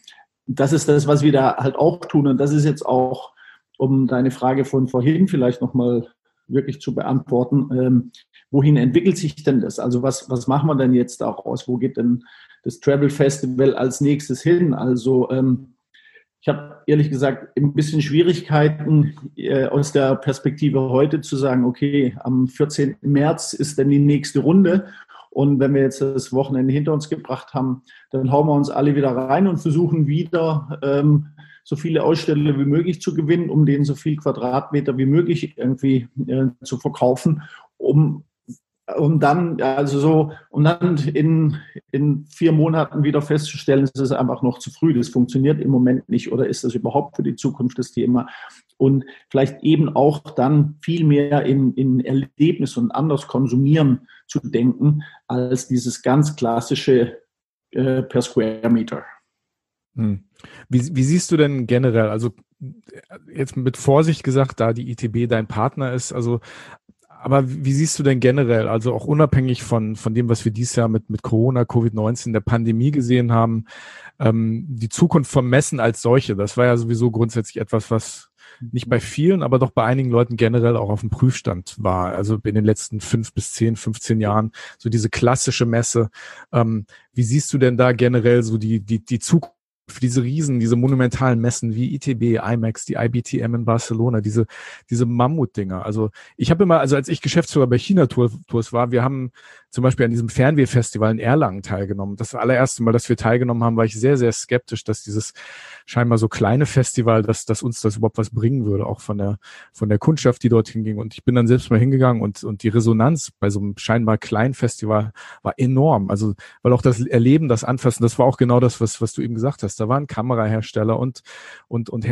Das ist das, was wir da halt auch tun. Und das ist jetzt auch, um deine Frage von vorhin vielleicht nochmal wirklich zu beantworten, ähm, wohin entwickelt sich denn das? Also was, was machen wir denn jetzt daraus? Wo geht denn das Travel Festival als nächstes hin. Also ähm, ich habe ehrlich gesagt ein bisschen Schwierigkeiten äh, aus der Perspektive heute zu sagen, okay, am 14. März ist dann die nächste Runde. Und wenn wir jetzt das Wochenende hinter uns gebracht haben, dann hauen wir uns alle wieder rein und versuchen wieder ähm, so viele Aussteller wie möglich zu gewinnen, um denen so viel Quadratmeter wie möglich irgendwie äh, zu verkaufen, um um dann, also so, um dann in, in vier Monaten wieder festzustellen, es ist einfach noch zu früh, das funktioniert im Moment nicht oder ist das überhaupt für die Zukunft das Thema? Und vielleicht eben auch dann viel mehr in, in Erlebnis und anders konsumieren zu denken, als dieses ganz klassische äh, per Square Meter. Hm. Wie, wie siehst du denn generell, also jetzt mit Vorsicht gesagt, da die ITB dein Partner ist, also aber wie siehst du denn generell, also auch unabhängig von, von dem, was wir dieses Jahr mit, mit Corona, Covid-19, der Pandemie gesehen haben, ähm, die Zukunft vom Messen als solche, das war ja sowieso grundsätzlich etwas, was nicht bei vielen, aber doch bei einigen Leuten generell auch auf dem Prüfstand war. Also in den letzten fünf bis zehn, 15 Jahren, so diese klassische Messe. Ähm, wie siehst du denn da generell so die, die, die Zukunft für diese Riesen, diese monumentalen Messen wie ITB, IMAX, die IBTM in Barcelona, diese, diese Mammutdinger. Also ich habe immer, also als ich Geschäftsführer bei China Tours war, wir haben zum Beispiel an diesem Fernwehfestival in Erlangen teilgenommen. Das allererste Mal, dass wir teilgenommen haben, war ich sehr, sehr skeptisch, dass dieses scheinbar so kleine Festival, dass, dass uns das überhaupt was bringen würde, auch von der, von der Kundschaft, die dorthin ging. Und ich bin dann selbst mal hingegangen und, und die Resonanz bei so einem scheinbar kleinen Festival war enorm. Also, weil auch das Erleben, das Anfassen, das war auch genau das, was, was du eben gesagt hast. Da waren Kamerahersteller und, und, und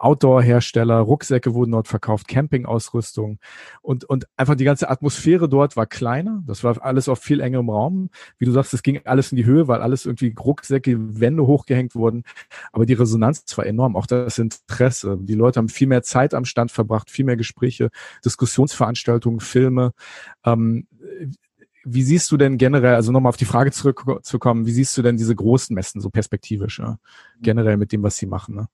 Outdoor-Hersteller, Rucksäcke wurden dort verkauft, Campingausrüstung und, und einfach die ganze Atmosphäre dort war kleiner. Das war alles alles auf viel engerem Raum. Wie du sagst, es ging alles in die Höhe, weil alles irgendwie Rucksäcke, Wände hochgehängt wurden. Aber die Resonanz war enorm. Auch das Interesse. Die Leute haben viel mehr Zeit am Stand verbracht, viel mehr Gespräche, Diskussionsveranstaltungen, Filme. Ähm, wie siehst du denn generell, also nochmal auf die Frage zurückzukommen, wie siehst du denn diese großen Messen so perspektivisch, ja? generell mit dem, was sie machen? Ne?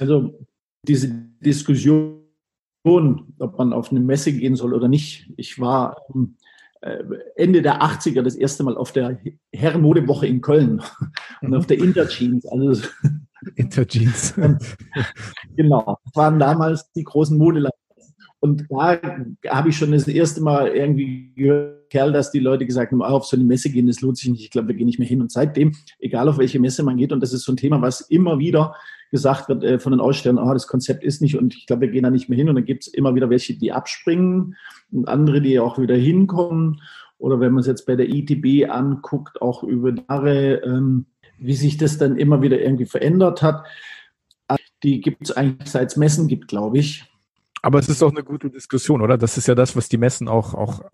Also diese Diskussion, ob man auf eine Messe gehen soll oder nicht. Ich war äh, Ende der 80er das erste Mal auf der Herrenmodewoche in Köln *laughs* und auf der Interjeans. Also *laughs* Interjeans. genau, das waren damals die großen Modeladen. Und da habe ich schon das erste Mal irgendwie gehört, dass die Leute gesagt haben, auf so eine Messe gehen, das lohnt sich nicht. Ich glaube, wir gehen nicht mehr hin. Und seitdem, egal auf welche Messe man geht, und das ist so ein Thema, was immer wieder gesagt wird äh, von den Ausstellern, ah, das Konzept ist nicht und ich glaube, wir gehen da nicht mehr hin. Und dann gibt es immer wieder welche, die abspringen und andere, die auch wieder hinkommen. Oder wenn man es jetzt bei der ITB anguckt, auch über Jahre, ähm, wie sich das dann immer wieder irgendwie verändert hat. Die gibt es eigentlich seit es Messen gibt, glaube ich. Aber es ist doch eine gute Diskussion, oder? Das ist ja das, was die Messen auch, auch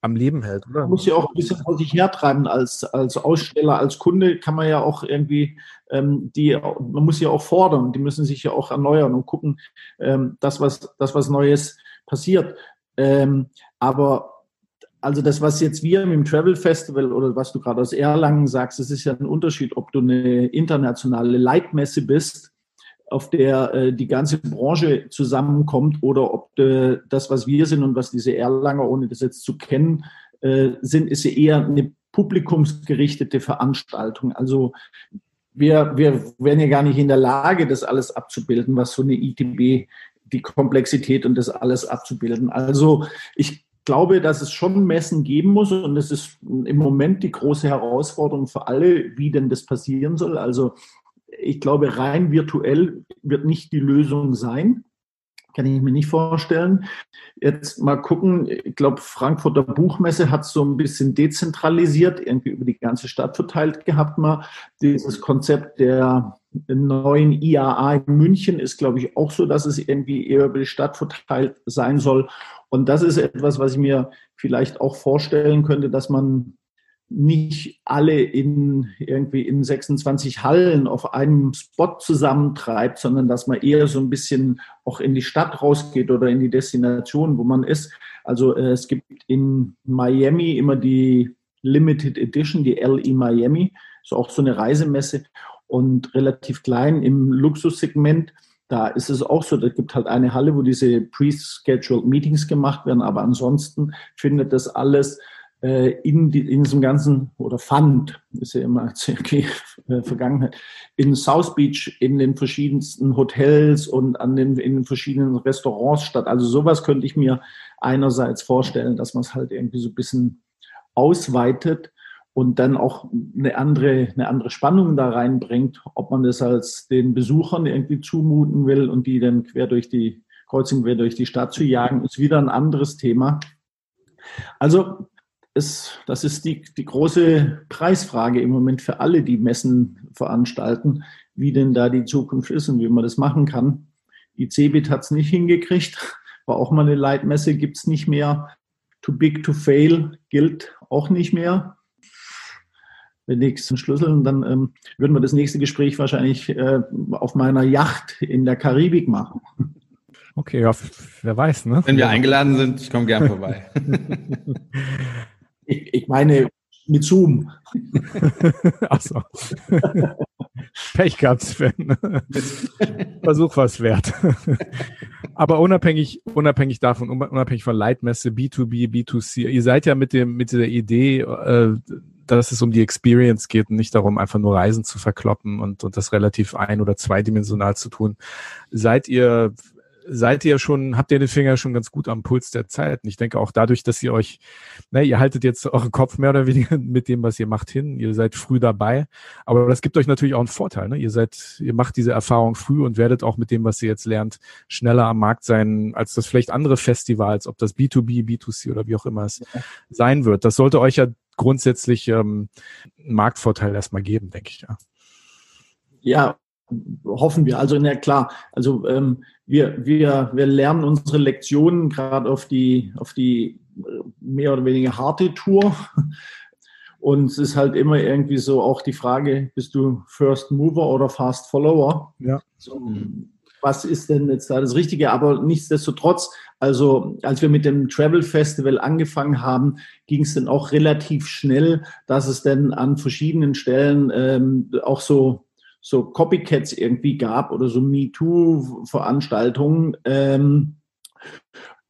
am Leben hält, oder? Man muss ja auch ein bisschen vor sich hertreiben. Als, als Aussteller, als Kunde kann man ja auch irgendwie, ähm, die, man muss ja auch fordern. Die müssen sich ja auch erneuern und gucken, ähm, das, was, das, was Neues passiert. Ähm, aber also das, was jetzt wir mit dem Travel Festival oder was du gerade aus Erlangen sagst, das ist ja ein Unterschied, ob du eine internationale Leitmesse bist auf der äh, die ganze Branche zusammenkommt oder ob äh, das, was wir sind und was diese Erlanger, ohne das jetzt zu kennen, äh, sind, ist eher eine publikumsgerichtete Veranstaltung. Also wir, wir wären ja gar nicht in der Lage, das alles abzubilden, was so eine ITB, die Komplexität und das alles abzubilden. Also ich glaube, dass es schon Messen geben muss und das ist im Moment die große Herausforderung für alle, wie denn das passieren soll. Also ich glaube, rein virtuell wird nicht die Lösung sein. Kann ich mir nicht vorstellen. Jetzt mal gucken. Ich glaube, Frankfurter Buchmesse hat so ein bisschen dezentralisiert, irgendwie über die ganze Stadt verteilt gehabt. Mal dieses Konzept der neuen IAA in München ist, glaube ich, auch so, dass es irgendwie eher über die Stadt verteilt sein soll. Und das ist etwas, was ich mir vielleicht auch vorstellen könnte, dass man nicht alle in irgendwie in 26 Hallen auf einem Spot zusammentreibt, sondern dass man eher so ein bisschen auch in die Stadt rausgeht oder in die Destination, wo man ist. Also äh, es gibt in Miami immer die Limited Edition, die LE Miami, ist auch so eine Reisemesse und relativ klein im Luxussegment. Da ist es auch so, da gibt halt eine Halle, wo diese pre-scheduled Meetings gemacht werden, aber ansonsten findet das alles in, die, in diesem ganzen, oder fand, ist ja immer *laughs* okay, äh, Vergangenheit, in South Beach, in den verschiedensten Hotels und an den, in den verschiedenen Restaurants statt. Also sowas könnte ich mir einerseits vorstellen, dass man es halt irgendwie so ein bisschen ausweitet und dann auch eine andere, eine andere Spannung da reinbringt, ob man das als den Besuchern irgendwie zumuten will und die dann quer durch die Kreuzung quer durch die Stadt zu jagen, ist wieder ein anderes Thema. Also ist, das ist die, die große Preisfrage im Moment für alle, die Messen veranstalten, wie denn da die Zukunft ist und wie man das machen kann. Die CeBIT hat es nicht hingekriegt, war auch mal eine Leitmesse, gibt es nicht mehr. Too big to fail gilt auch nicht mehr. Wenn nichts zum Schlüsseln, dann ähm, würden wir das nächste Gespräch wahrscheinlich äh, auf meiner Yacht in der Karibik machen. Okay, ja, wer weiß, ne? Wenn wir eingeladen sind, ich komme gern vorbei. *laughs* Ich, ich meine mit Zoom. *laughs* Achso. Pech gehabt, Sven. Versuch was wert. Aber unabhängig, unabhängig davon, unabhängig von Leitmesse, B2B, B2C, ihr seid ja mit dem, mit dieser Idee, äh, dass es um die Experience geht und nicht darum, einfach nur Reisen zu verkloppen und, und das relativ ein- oder zweidimensional zu tun. Seid ihr seid ihr schon, habt ihr den Finger schon ganz gut am Puls der Zeit. Und ich denke auch dadurch, dass ihr euch, ne, ihr haltet jetzt euren Kopf mehr oder weniger *laughs* mit dem, was ihr macht, hin. Ihr seid früh dabei. Aber das gibt euch natürlich auch einen Vorteil. Ne? Ihr seid, ihr macht diese Erfahrung früh und werdet auch mit dem, was ihr jetzt lernt, schneller am Markt sein, als das vielleicht andere Festivals, ob das B2B, B2C oder wie auch immer es ja. sein wird. Das sollte euch ja grundsätzlich ähm, einen Marktvorteil erstmal geben, denke ich, ja. Ja, hoffen wir. Also, na klar, also ähm, wir, wir, wir lernen unsere Lektionen gerade auf die, auf die mehr oder weniger harte Tour. Und es ist halt immer irgendwie so auch die Frage, bist du First Mover oder Fast Follower? Ja. So, was ist denn jetzt da das Richtige? Aber nichtsdestotrotz, also als wir mit dem Travel Festival angefangen haben, ging es dann auch relativ schnell, dass es dann an verschiedenen Stellen ähm, auch so so Copycats irgendwie gab oder so MeToo-Veranstaltungen. Ähm,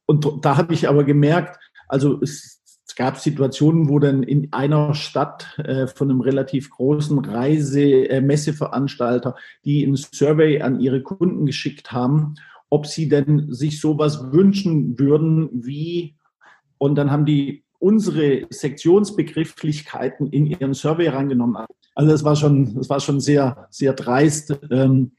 und da habe ich aber gemerkt, also es, es, gab Situationen, wo dann in einer Stadt äh, von einem relativ großen Reise-, äh, Messeveranstalter, die ein Survey an ihre Kunden geschickt haben, ob sie denn sich sowas wünschen würden wie, und dann haben die unsere Sektionsbegrifflichkeiten in ihren Survey reingenommen. Also das war schon, das war schon sehr, sehr dreist. Ähm,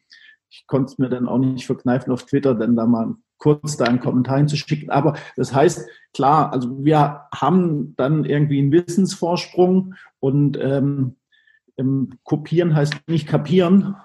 ich konnte es mir dann auch nicht verkneifen auf Twitter, dann da mal kurz da einen Kommentar hinzuschicken. Aber das heißt, klar, also wir haben dann irgendwie einen Wissensvorsprung und ähm, ähm, kopieren heißt nicht kapieren,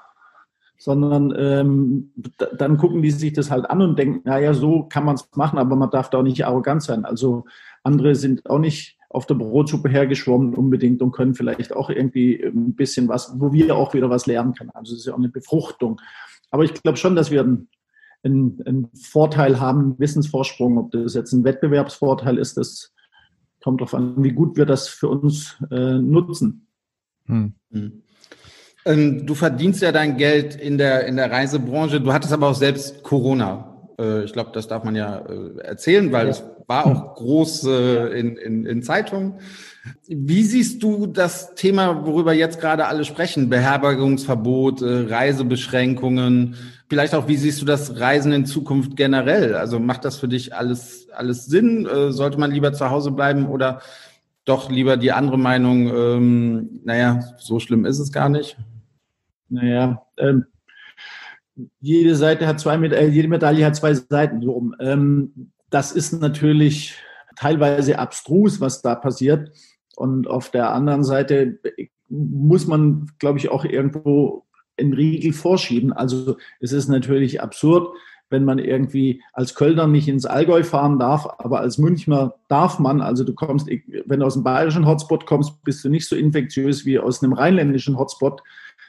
sondern ähm, dann gucken die sich das halt an und denken, naja, so kann man es machen, aber man darf da auch nicht arrogant sein. Also andere sind auch nicht auf der Brotsuppe hergeschwommen unbedingt und können vielleicht auch irgendwie ein bisschen was, wo wir auch wieder was lernen können. Also es ist ja auch eine Befruchtung. Aber ich glaube schon, dass wir einen, einen, einen Vorteil haben, einen Wissensvorsprung. Ob das jetzt ein Wettbewerbsvorteil ist, das kommt darauf an, wie gut wir das für uns äh, nutzen. Hm. Hm. Ähm, du verdienst ja dein Geld in der, in der Reisebranche. Du hattest aber auch selbst Corona. Äh, ich glaube, das darf man ja äh, erzählen, weil es war auch groß äh, in, in, in Zeitungen. Wie siehst du das Thema, worüber jetzt gerade alle sprechen? Beherbergungsverbot, Reisebeschränkungen, vielleicht auch, wie siehst du das Reisen in Zukunft generell? Also macht das für dich alles, alles Sinn? Sollte man lieber zu Hause bleiben oder doch lieber die andere Meinung, ähm, naja, so schlimm ist es gar nicht? Naja, ähm, jede Seite hat zwei, äh, jede Medaille hat zwei Seiten. So ähm, das ist natürlich teilweise abstrus, was da passiert. Und auf der anderen Seite muss man, glaube ich, auch irgendwo einen Riegel vorschieben. Also es ist natürlich absurd, wenn man irgendwie als Kölner nicht ins Allgäu fahren darf, aber als Münchner darf man. Also du kommst, wenn du aus dem bayerischen Hotspot kommst, bist du nicht so infektiös wie aus einem rheinländischen Hotspot.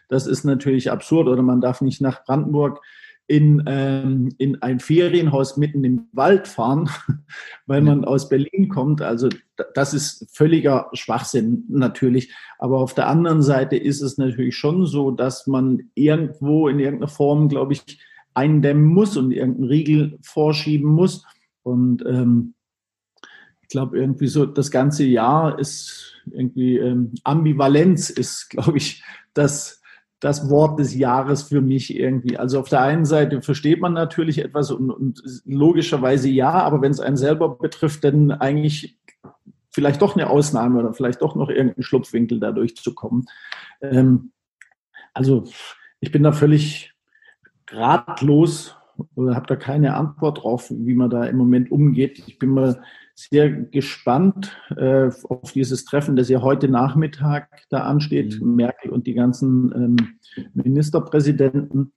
Das ist natürlich absurd. Oder man darf nicht nach Brandenburg in, ähm, in ein Ferienhaus mitten im Wald fahren, *laughs* weil man aus Berlin kommt. Also das ist völliger Schwachsinn natürlich. Aber auf der anderen Seite ist es natürlich schon so, dass man irgendwo in irgendeiner Form, glaube ich, eindämmen muss und irgendeinen Riegel vorschieben muss. Und ähm, ich glaube, irgendwie so das ganze Jahr ist irgendwie ähm, Ambivalenz ist, glaube ich, das das Wort des Jahres für mich irgendwie. Also auf der einen Seite versteht man natürlich etwas und, und logischerweise ja, aber wenn es einen selber betrifft, dann eigentlich vielleicht doch eine Ausnahme oder vielleicht doch noch irgendein Schlupfwinkel dadurch zu kommen. Ähm, also ich bin da völlig ratlos oder habe da keine Antwort drauf, wie man da im Moment umgeht. Ich bin mal sehr gespannt äh, auf dieses Treffen, das ja heute Nachmittag da ansteht, mhm. Merkel und die ganzen ähm, Ministerpräsidenten.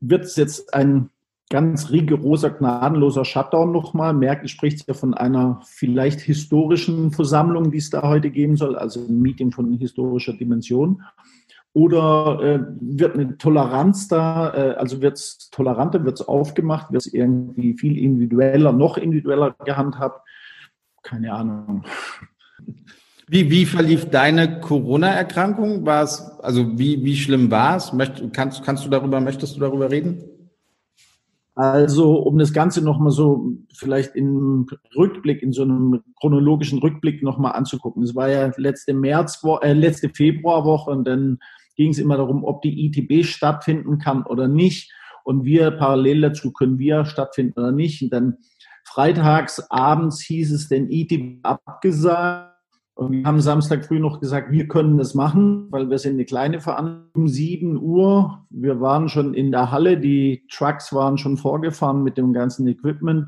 Wird es jetzt ein ganz rigoroser, gnadenloser Shutdown nochmal? Merkel spricht ja von einer vielleicht historischen Versammlung, die es da heute geben soll, also ein Meeting von historischer Dimension. Oder äh, wird eine Toleranz da, äh, also wird es toleranter, wird es aufgemacht, wird es irgendwie viel individueller, noch individueller gehandhabt? Keine Ahnung. Wie, wie verlief deine Corona-Erkrankung? War es, also wie, wie schlimm war es? Möcht, kannst, kannst du darüber, möchtest du darüber reden? Also, um das Ganze nochmal so vielleicht im Rückblick, in so einem chronologischen Rückblick nochmal anzugucken. Es war ja letzte März, äh, letzte Februarwoche und dann ging es immer darum, ob die ITB stattfinden kann oder nicht. Und wir parallel dazu können wir stattfinden oder nicht. Und dann freitags abends hieß es den ITB abgesagt. Und wir haben Samstag früh noch gesagt, wir können das machen, weil wir sind eine kleine Veranstaltung. Um 7 Uhr, wir waren schon in der Halle, die Trucks waren schon vorgefahren mit dem ganzen Equipment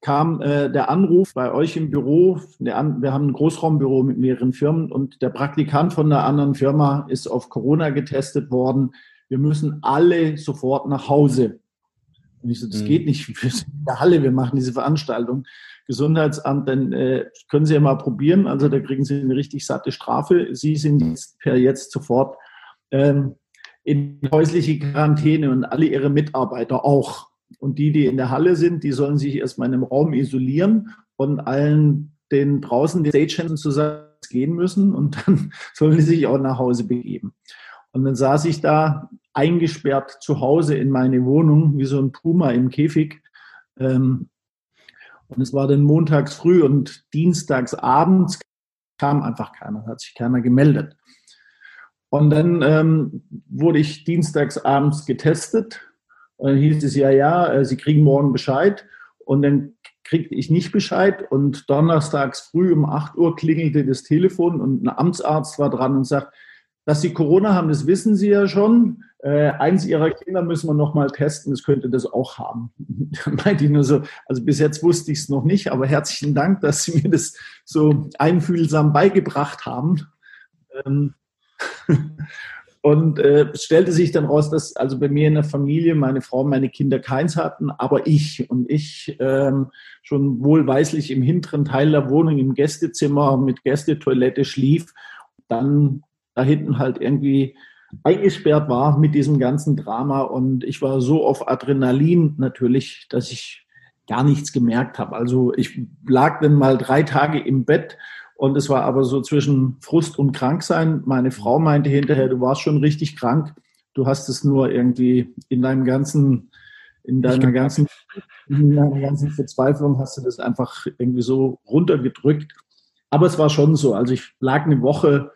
kam äh, der Anruf bei euch im Büro. Der, wir haben ein Großraumbüro mit mehreren Firmen und der Praktikant von der anderen Firma ist auf Corona getestet worden. Wir müssen alle sofort nach Hause. Und ich so, das mhm. geht nicht. Wir sind in der Halle, wir machen diese Veranstaltung. Gesundheitsamt, dann äh, können Sie ja mal probieren. Also da kriegen Sie eine richtig satte Strafe. Sie sind jetzt per jetzt sofort ähm, in häusliche Quarantäne und alle Ihre Mitarbeiter auch. Und die, die in der Halle sind, die sollen sich erstmal in einem Raum isolieren und allen den draußen den Stagehands zusammen gehen müssen und dann *laughs* sollen die sich auch nach Hause begeben. Und dann saß ich da eingesperrt zu Hause in meine Wohnung, wie so ein Puma im Käfig. Ähm, und es war dann montags früh und dienstags abends kam einfach keiner, hat sich keiner gemeldet. Und dann ähm, wurde ich dienstags abends getestet und dann hieß es ja, ja, äh, Sie kriegen morgen Bescheid. Und dann kriegte ich nicht Bescheid. Und donnerstags früh um 8 Uhr klingelte das Telefon und ein Amtsarzt war dran und sagt, dass Sie Corona haben, das wissen Sie ja schon. Äh, eins Ihrer Kinder müssen wir noch mal testen, das könnte das auch haben. *laughs* Dann meinte ich nur so, also bis jetzt wusste ich es noch nicht, aber herzlichen Dank, dass Sie mir das so einfühlsam beigebracht haben. Ähm *laughs* Und äh, es stellte sich dann raus, dass also bei mir in der Familie meine Frau, meine Kinder keins hatten, aber ich und ich ähm, schon wohlweislich im hinteren Teil der Wohnung im Gästezimmer mit Gästetoilette schlief, dann da hinten halt irgendwie eingesperrt war mit diesem ganzen Drama und ich war so auf Adrenalin natürlich, dass ich gar nichts gemerkt habe. Also ich lag dann mal drei Tage im Bett und es war aber so zwischen Frust und Kranksein. Meine Frau meinte hinterher, du warst schon richtig krank. Du hast es nur irgendwie in deinem ganzen, in deiner ganzen, in deiner ganzen Verzweiflung hast du das einfach irgendwie so runtergedrückt. Aber es war schon so. Also ich lag eine Woche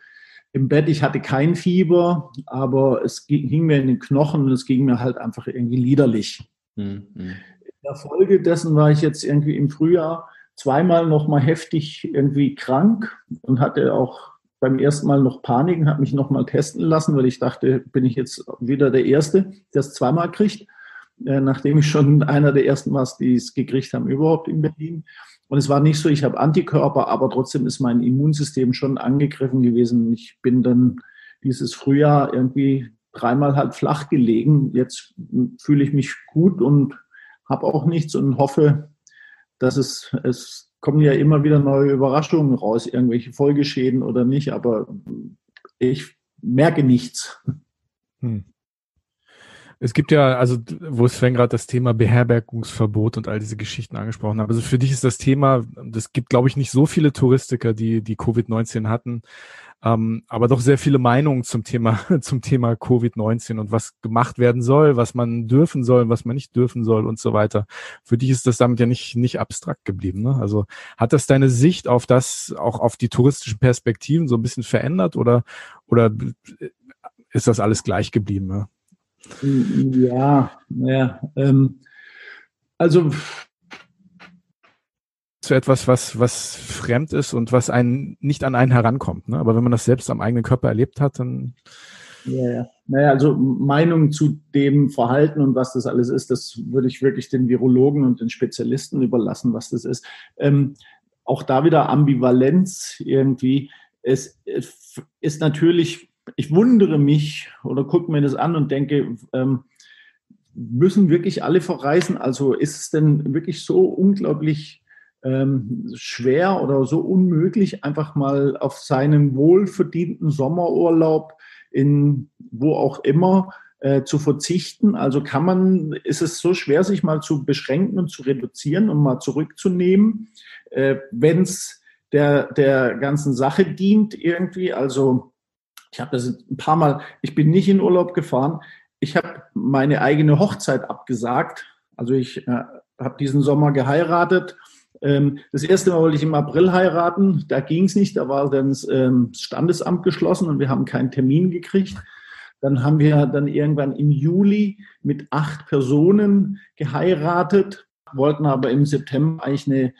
im Bett, ich hatte kein Fieber, aber es ging mir in den Knochen und es ging mir halt einfach irgendwie liederlich. Mhm. In der Folge dessen war ich jetzt irgendwie im Frühjahr zweimal noch mal heftig irgendwie krank und hatte auch beim ersten Mal noch Panik und habe mich noch mal testen lassen, weil ich dachte, bin ich jetzt wieder der Erste, der es zweimal kriegt, äh, nachdem ich schon einer der ersten war, die es gekriegt haben überhaupt in Berlin. Und es war nicht so, ich habe Antikörper, aber trotzdem ist mein Immunsystem schon angegriffen gewesen. Ich bin dann dieses Frühjahr irgendwie dreimal halt flach gelegen. Jetzt fühle ich mich gut und habe auch nichts und hoffe, dass es, es kommen ja immer wieder neue Überraschungen raus, irgendwelche Folgeschäden oder nicht, aber ich merke nichts. Hm. Es gibt ja, also wo Sven gerade das Thema Beherbergungsverbot und all diese Geschichten angesprochen hat. Also für dich ist das Thema, das gibt, glaube ich, nicht so viele Touristiker, die die Covid-19 hatten, ähm, aber doch sehr viele Meinungen zum Thema *laughs* zum Thema Covid-19 und was gemacht werden soll, was man dürfen soll, was man nicht dürfen soll und so weiter. Für dich ist das damit ja nicht nicht abstrakt geblieben. Ne? Also hat das deine Sicht auf das, auch auf die touristischen Perspektiven so ein bisschen verändert oder oder ist das alles gleich geblieben? Ne? Ja, ja. Ähm, also zu etwas, was, was fremd ist und was einen nicht an einen herankommt. Ne? Aber wenn man das selbst am eigenen Körper erlebt hat, dann. Ja, ja. Naja, also Meinung zu dem Verhalten und was das alles ist, das würde ich wirklich den Virologen und den Spezialisten überlassen, was das ist. Ähm, auch da wieder Ambivalenz irgendwie. Es, es ist natürlich ich wundere mich oder gucke mir das an und denke, ähm, müssen wirklich alle verreisen? Also ist es denn wirklich so unglaublich ähm, schwer oder so unmöglich, einfach mal auf seinen wohlverdienten Sommerurlaub in wo auch immer äh, zu verzichten? Also kann man, ist es so schwer, sich mal zu beschränken und zu reduzieren und mal zurückzunehmen, äh, wenn es der, der ganzen Sache dient irgendwie? Also ich habe das ein paar Mal, ich bin nicht in Urlaub gefahren. Ich habe meine eigene Hochzeit abgesagt, Also ich äh, habe diesen Sommer geheiratet. Ähm, das erste Mal wollte ich im April heiraten. Da ging es nicht. Da war dann ähm, das Standesamt geschlossen und wir haben keinen Termin gekriegt. Dann haben wir dann irgendwann im Juli mit acht Personen geheiratet, wollten aber im September eigentlich eine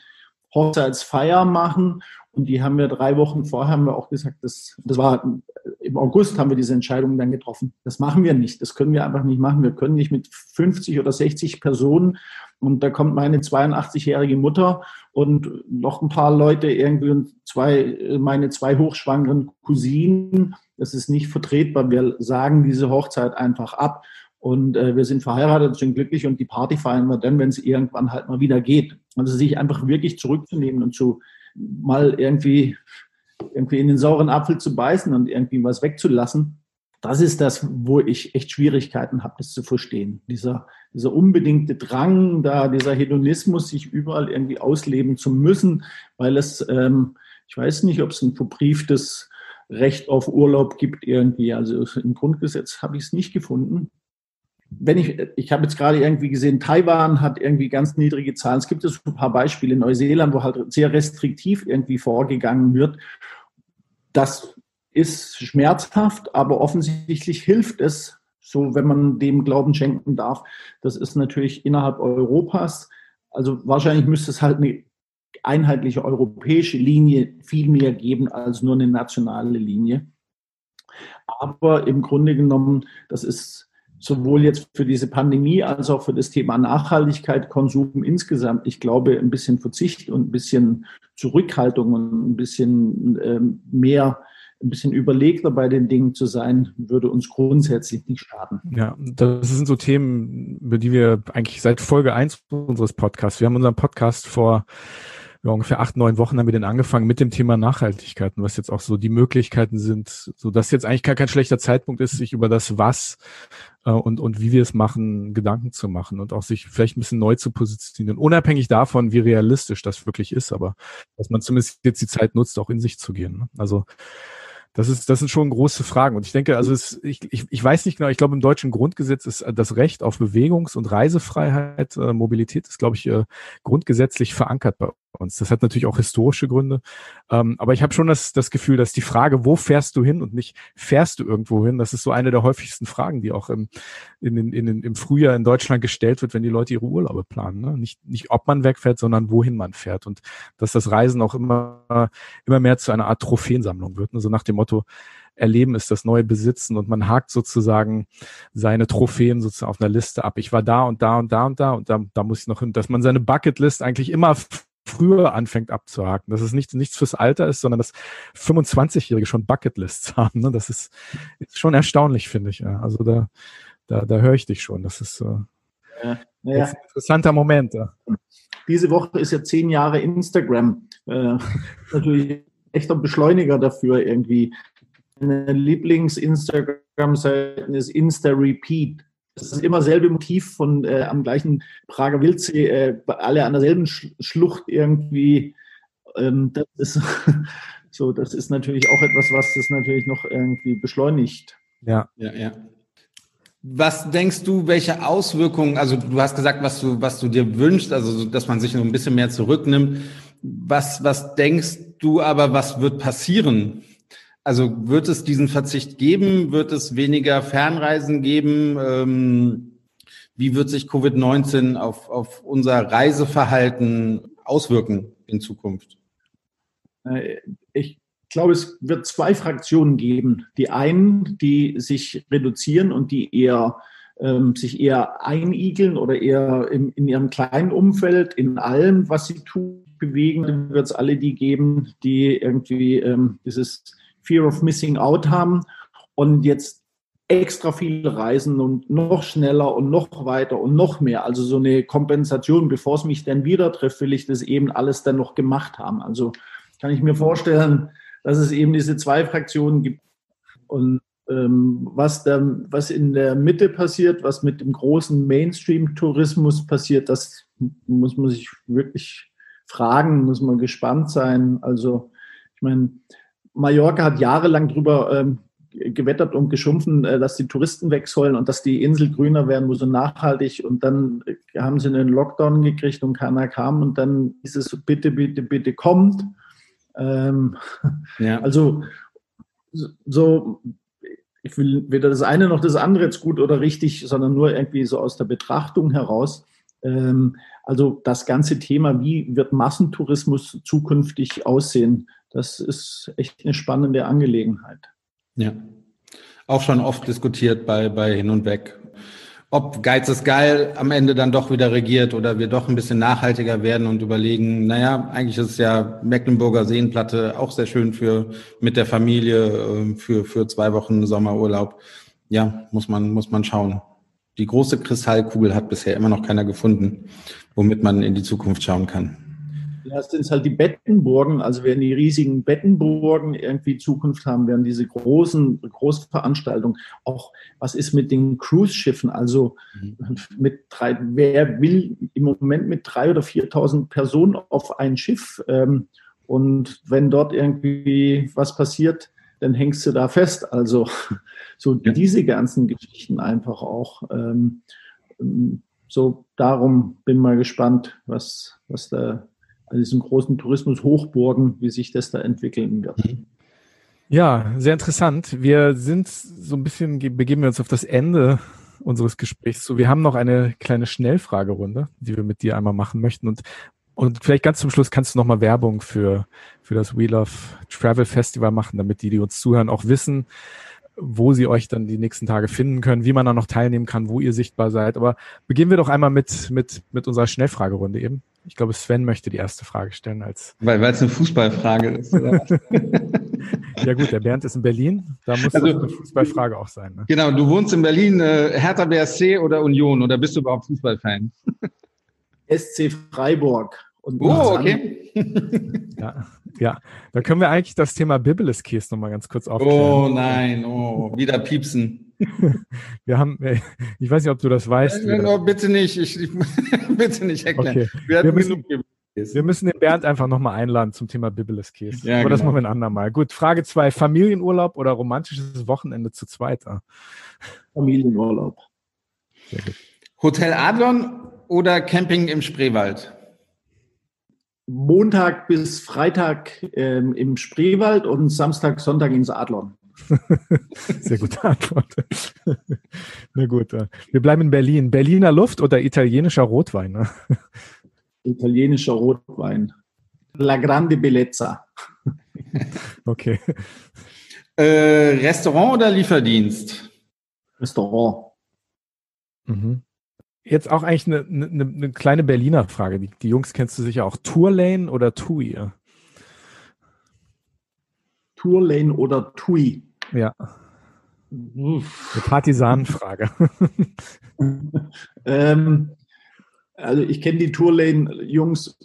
Hochzeitsfeier machen und die haben wir drei Wochen vorher haben wir auch gesagt, das, das war im August haben wir diese Entscheidung dann getroffen. Das machen wir nicht. Das können wir einfach nicht machen. Wir können nicht mit 50 oder 60 Personen und da kommt meine 82-jährige Mutter und noch ein paar Leute irgendwie und zwei, meine zwei hochschwangeren Cousinen. Das ist nicht vertretbar. Wir sagen diese Hochzeit einfach ab. Und äh, wir sind verheiratet, sind glücklich und die Party feiern wir dann, wenn es irgendwann halt mal wieder geht. Also sich einfach wirklich zurückzunehmen und zu mal irgendwie, irgendwie in den sauren Apfel zu beißen und irgendwie was wegzulassen, das ist das, wo ich echt Schwierigkeiten habe, das zu verstehen. Dieser, dieser unbedingte Drang, da dieser Hedonismus, sich überall irgendwie ausleben zu müssen, weil es, ähm, ich weiß nicht, ob es ein verbrieftes Recht auf Urlaub gibt irgendwie. Also im Grundgesetz habe ich es nicht gefunden wenn ich, ich habe jetzt gerade irgendwie gesehen, Taiwan hat irgendwie ganz niedrige Zahlen. Es gibt jetzt ein paar Beispiele in Neuseeland, wo halt sehr restriktiv irgendwie vorgegangen wird. Das ist schmerzhaft, aber offensichtlich hilft es, so wenn man dem Glauben schenken darf. Das ist natürlich innerhalb Europas. Also wahrscheinlich müsste es halt eine einheitliche europäische Linie viel mehr geben als nur eine nationale Linie. Aber im Grunde genommen, das ist sowohl jetzt für diese Pandemie als auch für das Thema Nachhaltigkeit, Konsum insgesamt, ich glaube, ein bisschen Verzicht und ein bisschen Zurückhaltung und ein bisschen ähm, mehr, ein bisschen überlegter bei den Dingen zu sein, würde uns grundsätzlich nicht schaden. Ja, das sind so Themen, über die wir eigentlich seit Folge eins unseres Podcasts, wir haben unseren Podcast vor ja, ungefähr acht, neun Wochen haben wir denn angefangen mit dem Thema Nachhaltigkeit und was jetzt auch so die Möglichkeiten sind, so dass jetzt eigentlich gar kein schlechter Zeitpunkt ist, sich über das Was äh, und, und wie wir es machen, Gedanken zu machen und auch sich vielleicht ein bisschen neu zu positionieren, unabhängig davon, wie realistisch das wirklich ist, aber dass man zumindest jetzt die Zeit nutzt, auch in sich zu gehen. Ne? Also das ist, das sind schon große Fragen. Und ich denke, also es, ich, ich, ich weiß nicht genau, ich glaube, im deutschen Grundgesetz ist das Recht auf Bewegungs- und Reisefreiheit, äh, Mobilität ist, glaube ich, äh, grundgesetzlich verankert bei uns. Das hat natürlich auch historische Gründe. Ähm, aber ich habe schon das, das Gefühl, dass die Frage, wo fährst du hin und nicht fährst du irgendwo hin, das ist so eine der häufigsten Fragen, die auch im, in, in, in, im Frühjahr in Deutschland gestellt wird, wenn die Leute ihre Urlaube planen. Ne? Nicht, nicht ob man wegfährt, sondern wohin man fährt. Und dass das Reisen auch immer, immer mehr zu einer Art Trophäensammlung wird. Also nach dem Motto, Erleben ist das neue Besitzen und man hakt sozusagen seine Trophäen sozusagen auf einer Liste ab. Ich war da und da und da und da und da, da muss ich noch hin, dass man seine Bucketlist eigentlich immer früher anfängt abzuhaken. Dass es nicht, nichts fürs Alter ist, sondern dass 25-Jährige schon Bucketlists *laughs* haben. Ne? Das ist, ist schon erstaunlich, finde ich. Ja. Also da, da, da höre ich dich schon. Das ist, äh, ja, ja. ein interessanter Moment. Ja. Diese Woche ist ja zehn Jahre Instagram. Äh, natürlich echter Beschleuniger dafür irgendwie. Meine Lieblings-Instagram-Seite ist Insta-Repeat das ist immer selbe Motiv von äh, am gleichen Prager Wildsee, äh, alle an derselben Schlucht irgendwie. Ähm, das ist *laughs* so, das ist natürlich auch etwas, was das natürlich noch irgendwie beschleunigt. Ja, ja, ja. Was denkst du, welche Auswirkungen, also du hast gesagt, was du, was du dir wünschst, also dass man sich noch ein bisschen mehr zurücknimmt. Was, was denkst du aber, was wird passieren? Also wird es diesen Verzicht geben? Wird es weniger Fernreisen geben? Ähm, wie wird sich Covid-19 auf, auf unser Reiseverhalten auswirken in Zukunft? Äh, ich glaube, es wird zwei Fraktionen geben. Die einen, die sich reduzieren und die eher ähm, sich eher einigeln oder eher in, in, ihrem kleinen Umfeld, in allem, was sie tun, bewegen. Dann wird es alle die geben, die irgendwie ähm, dieses Fear of Missing Out haben und jetzt extra viel reisen und noch schneller und noch weiter und noch mehr. Also so eine Kompensation, bevor es mich dann wieder trifft, will ich das eben alles dann noch gemacht haben. Also kann ich mir vorstellen, dass es eben diese zwei Fraktionen gibt. Und ähm, was, da, was in der Mitte passiert, was mit dem großen Mainstream-Tourismus passiert, das muss man sich wirklich fragen, muss man gespannt sein. Also ich meine, Mallorca hat jahrelang darüber ähm, gewettert und geschumpfen, äh, dass die Touristen weg sollen und dass die Insel grüner werden muss und nachhaltig. Und dann haben sie einen Lockdown gekriegt und keiner kam. Und dann ist es so, bitte, bitte, bitte kommt. Ähm, ja. *laughs* Also so, ich will weder das eine noch das andere jetzt gut oder richtig, sondern nur irgendwie so aus der Betrachtung heraus. Ähm, also das ganze Thema, wie wird Massentourismus zukünftig aussehen, das ist echt eine spannende Angelegenheit. Ja, auch schon oft diskutiert bei, bei Hin und Weg. Ob Geiz ist geil am Ende dann doch wieder regiert oder wir doch ein bisschen nachhaltiger werden und überlegen, naja, eigentlich ist ja Mecklenburger Seenplatte auch sehr schön für mit der Familie ähm, für, für zwei Wochen Sommerurlaub. Ja, muss man, muss man schauen. Die große Kristallkugel hat bisher immer noch keiner gefunden, womit man in die Zukunft schauen kann. Ja, es sind halt die Bettenburgen, also werden die riesigen Bettenburgen irgendwie Zukunft haben, werden diese großen Großveranstaltungen. Auch was ist mit den Cruise-Schiffen? Also mhm. mit drei, wer will im Moment mit drei oder 4.000 Personen auf ein Schiff? Ähm, und wenn dort irgendwie was passiert, dann hängst du da fest. Also *laughs* so ja. diese ganzen Geschichten einfach auch. Ähm, so darum bin mal gespannt, was, was da an diesen großen Tourismus-Hochburgen, wie sich das da entwickeln wird. Mhm. Ja, sehr interessant. Wir sind so ein bisschen, begeben wir uns auf das Ende unseres Gesprächs zu. Wir haben noch eine kleine Schnellfragerunde, die wir mit dir einmal machen möchten. Und, und vielleicht ganz zum Schluss kannst du nochmal Werbung für, für das Wheel of Travel Festival machen, damit die, die uns zuhören, auch wissen, wo sie euch dann die nächsten Tage finden können, wie man da noch teilnehmen kann, wo ihr sichtbar seid. Aber beginnen wir doch einmal mit, mit, mit unserer Schnellfragerunde eben. Ich glaube, Sven möchte die erste Frage stellen als. Weil weil es eine Fußballfrage ist. Oder? *laughs* ja gut, der Bernd ist in Berlin. Da muss also, eine Fußballfrage auch sein. Ne? Genau, du wohnst in Berlin. Äh, Hertha BSC oder Union? Oder bist du überhaupt Fußballfan? *laughs* SC Freiburg. Und oh, okay. *laughs* ja, ja, da können wir eigentlich das Thema Biblis Case nochmal ganz kurz aufklären. Oh nein, oh, wieder piepsen. *laughs* Wir haben, äh, ich weiß nicht, ob du das weißt. Nein, no, bitte nicht, ich, ich *laughs* bitte nicht erklären. Okay. Wir, wir, müssen, wir müssen den Bernd einfach nochmal einladen zum Thema Biblis Case. Ja, Aber genau. das machen wir ein andermal. Gut, Frage zwei: Familienurlaub oder romantisches Wochenende zu zweit? Familienurlaub. Hotel Adlon oder Camping im Spreewald? Montag bis Freitag ähm, im Spreewald und Samstag, Sonntag ins Adlon. *laughs* Sehr gute Antwort. *laughs* Na gut, äh, wir bleiben in Berlin. Berliner Luft oder italienischer Rotwein? Ne? *laughs* Italienischer Rotwein. La Grande Bellezza. Okay. Äh, Restaurant oder Lieferdienst? Restaurant. Mhm. Jetzt auch eigentlich eine, eine, eine kleine Berliner Frage. Die, die, Jungs kennst du sicher auch. Tourlane oder TUI? Tourlane oder TUI? Ja. Eine Partisanenfrage. *laughs* ähm, also ich kenne die Tourlane-Jungs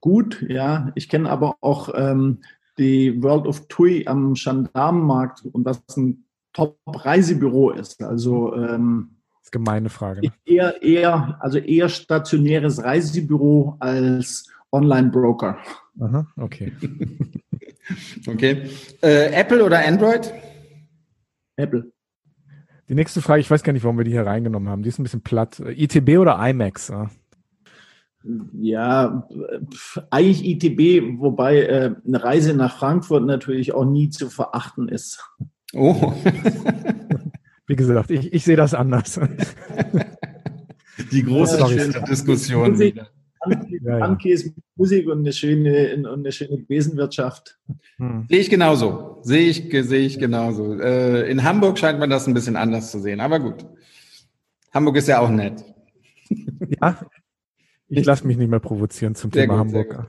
gut, ja. Ich kenne aber auch ähm, die World of TUI am Gendarmenmarkt und was ein Top-Reisebüro ist. Also ähm, gemeine Frage. Ne? Eher, eher, also eher stationäres Reisebüro als Online-Broker. Aha, okay. *laughs* okay. Äh, Apple oder Android? Apple. Die nächste Frage, ich weiß gar nicht, warum wir die hier reingenommen haben. Die ist ein bisschen platt. ITB oder IMAX? Ja, ja eigentlich ITB, wobei äh, eine Reise nach Frankfurt natürlich auch nie zu verachten ist. Oh. *laughs* Wie gesagt, ich, ich sehe das anders. Die große ja, Diskussion. Musik, ja, ja. Musik und eine schöne, und eine schöne Besenwirtschaft. Hm. Sehe ich genauso. Sehe ich, sehe ich genauso. Äh, in Hamburg scheint man das ein bisschen anders zu sehen, aber gut. Hamburg ist ja auch nett. Ja, ich lasse mich nicht mehr provozieren zum sehr Thema gut, Hamburg.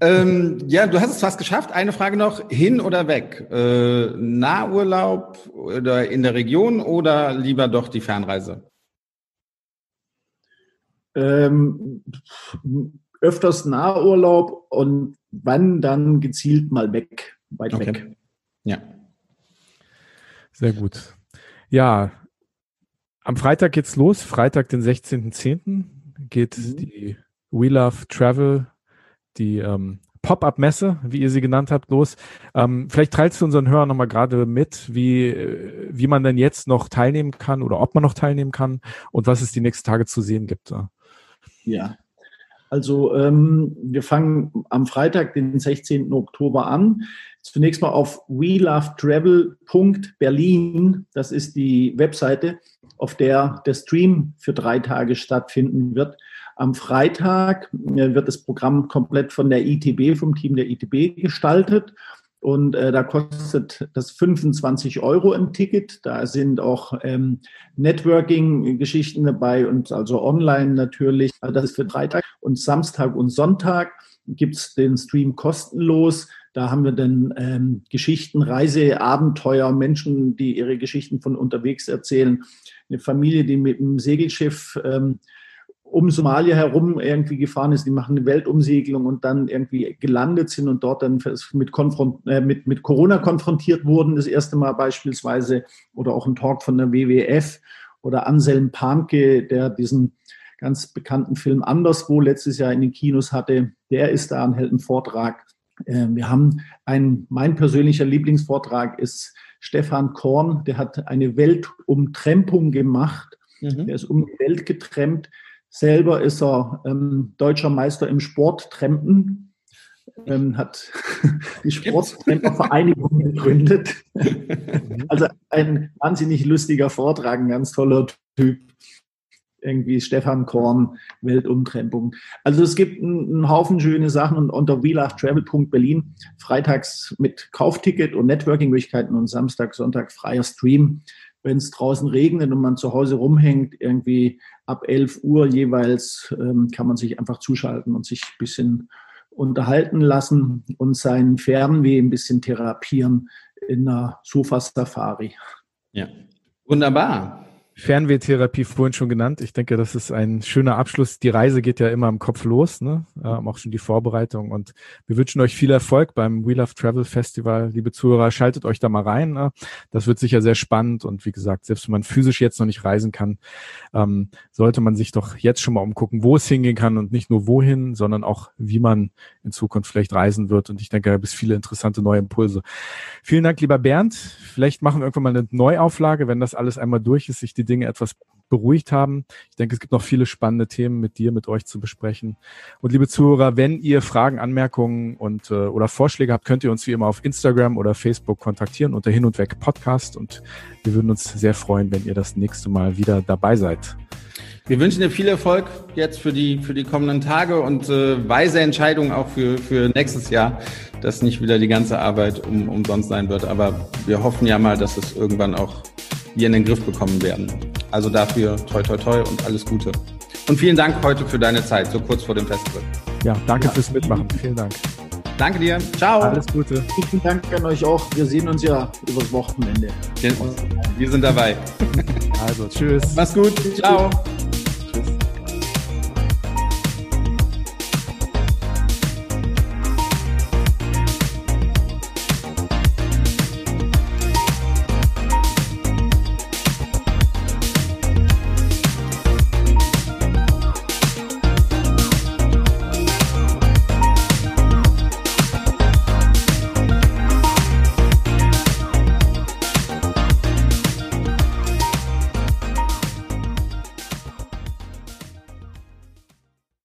Ähm, ja, du hast es fast geschafft. Eine Frage noch, hin oder weg? Äh, Nahurlaub oder in der Region oder lieber doch die Fernreise? Ähm, öfters Nahurlaub und wann dann gezielt mal weg, weit okay. weg. Ja. Sehr gut. Ja, am Freitag geht's los. Freitag, den 16.10. geht mhm. die We Love Travel die ähm, Pop-up-Messe, wie ihr sie genannt habt, los. Ähm, vielleicht teilst du unseren Hörern nochmal gerade mit, wie, wie man denn jetzt noch teilnehmen kann oder ob man noch teilnehmen kann und was es die nächsten Tage zu sehen gibt. Ja, also ähm, wir fangen am Freitag, den 16. Oktober an. Zunächst mal auf welovetravel.berlin. Das ist die Webseite, auf der der Stream für drei Tage stattfinden wird. Am Freitag äh, wird das Programm komplett von der ITB, vom Team der ITB gestaltet. Und äh, da kostet das 25 Euro im Ticket. Da sind auch ähm, Networking-Geschichten dabei und also online natürlich. Also das ist für Freitag. Und Samstag und Sonntag gibt's den Stream kostenlos. Da haben wir dann ähm, Geschichten, Reise, Abenteuer, Menschen, die ihre Geschichten von unterwegs erzählen. Eine Familie, die mit dem Segelschiff ähm, um Somalia herum irgendwie gefahren ist. Die machen eine Weltumsegelung und dann irgendwie gelandet sind und dort dann mit, Konfront äh, mit, mit Corona konfrontiert wurden, das erste Mal beispielsweise. Oder auch ein Talk von der WWF oder Anselm Panke, der diesen ganz bekannten Film Anderswo letztes Jahr in den Kinos hatte. Der ist da und hält einen Vortrag. Äh, wir haben ein, mein persönlicher Lieblingsvortrag ist Stefan Korn, der hat eine Weltumtrempung gemacht. Mhm. Der ist um die Welt getrennt Selber ist er ähm, deutscher Meister im Sporttrempen, ähm, hat *laughs* die Sporttrempervereinigung *laughs* gegründet. also ein wahnsinnig lustiger Vortrag, ein ganz toller Typ. Irgendwie Stefan Korn, Weltumtrempung. Also es gibt einen, Haufen schöne Sachen und unter wheelachtravel.berlin freitags mit Kaufticket und Networking-Möglichkeiten und Samstag, Sonntag freier Stream wenn es draußen regnet und man zu Hause rumhängt, irgendwie ab 11 Uhr jeweils, ähm, kann man sich einfach zuschalten und sich ein bisschen unterhalten lassen und sein Fernweh ein bisschen therapieren in einer Sofa-Safari. Ja, wunderbar. Fernwehtherapie vorhin schon genannt. Ich denke, das ist ein schöner Abschluss. Die Reise geht ja immer im Kopf los, ne? Ähm, auch schon die Vorbereitung. Und wir wünschen euch viel Erfolg beim We Love Travel Festival. Liebe Zuhörer, schaltet euch da mal rein. Ne? Das wird sicher sehr spannend. Und wie gesagt, selbst wenn man physisch jetzt noch nicht reisen kann, ähm, sollte man sich doch jetzt schon mal umgucken, wo es hingehen kann und nicht nur wohin, sondern auch, wie man in Zukunft vielleicht reisen wird. Und ich denke, da gibt viele interessante neue Impulse. Vielen Dank, lieber Bernd. Vielleicht machen wir irgendwann mal eine Neuauflage, wenn das alles einmal durch ist, sich die Dinge etwas beruhigt haben. Ich denke, es gibt noch viele spannende Themen mit dir, mit euch zu besprechen. Und liebe Zuhörer, wenn ihr Fragen, Anmerkungen und äh, oder Vorschläge habt, könnt ihr uns wie immer auf Instagram oder Facebook kontaktieren unter Hin und Weg Podcast. Und wir würden uns sehr freuen, wenn ihr das nächste Mal wieder dabei seid. Wir wünschen dir viel Erfolg jetzt für die, für die kommenden Tage und äh, weise Entscheidungen auch für, für nächstes Jahr, dass nicht wieder die ganze Arbeit um, umsonst sein wird. Aber wir hoffen ja mal, dass es irgendwann auch wir in den Griff bekommen werden. Also dafür toi toi toi und alles Gute. Und vielen Dank heute für deine Zeit, so kurz vor dem Festival. Ja, danke ja. fürs Mitmachen. Vielen Dank. Danke dir. Ciao. Alles Gute. Vielen Dank an euch auch. Wir sehen uns ja übers Wochenende. Wir sind dabei. Also, tschüss. Mach's gut. Ciao.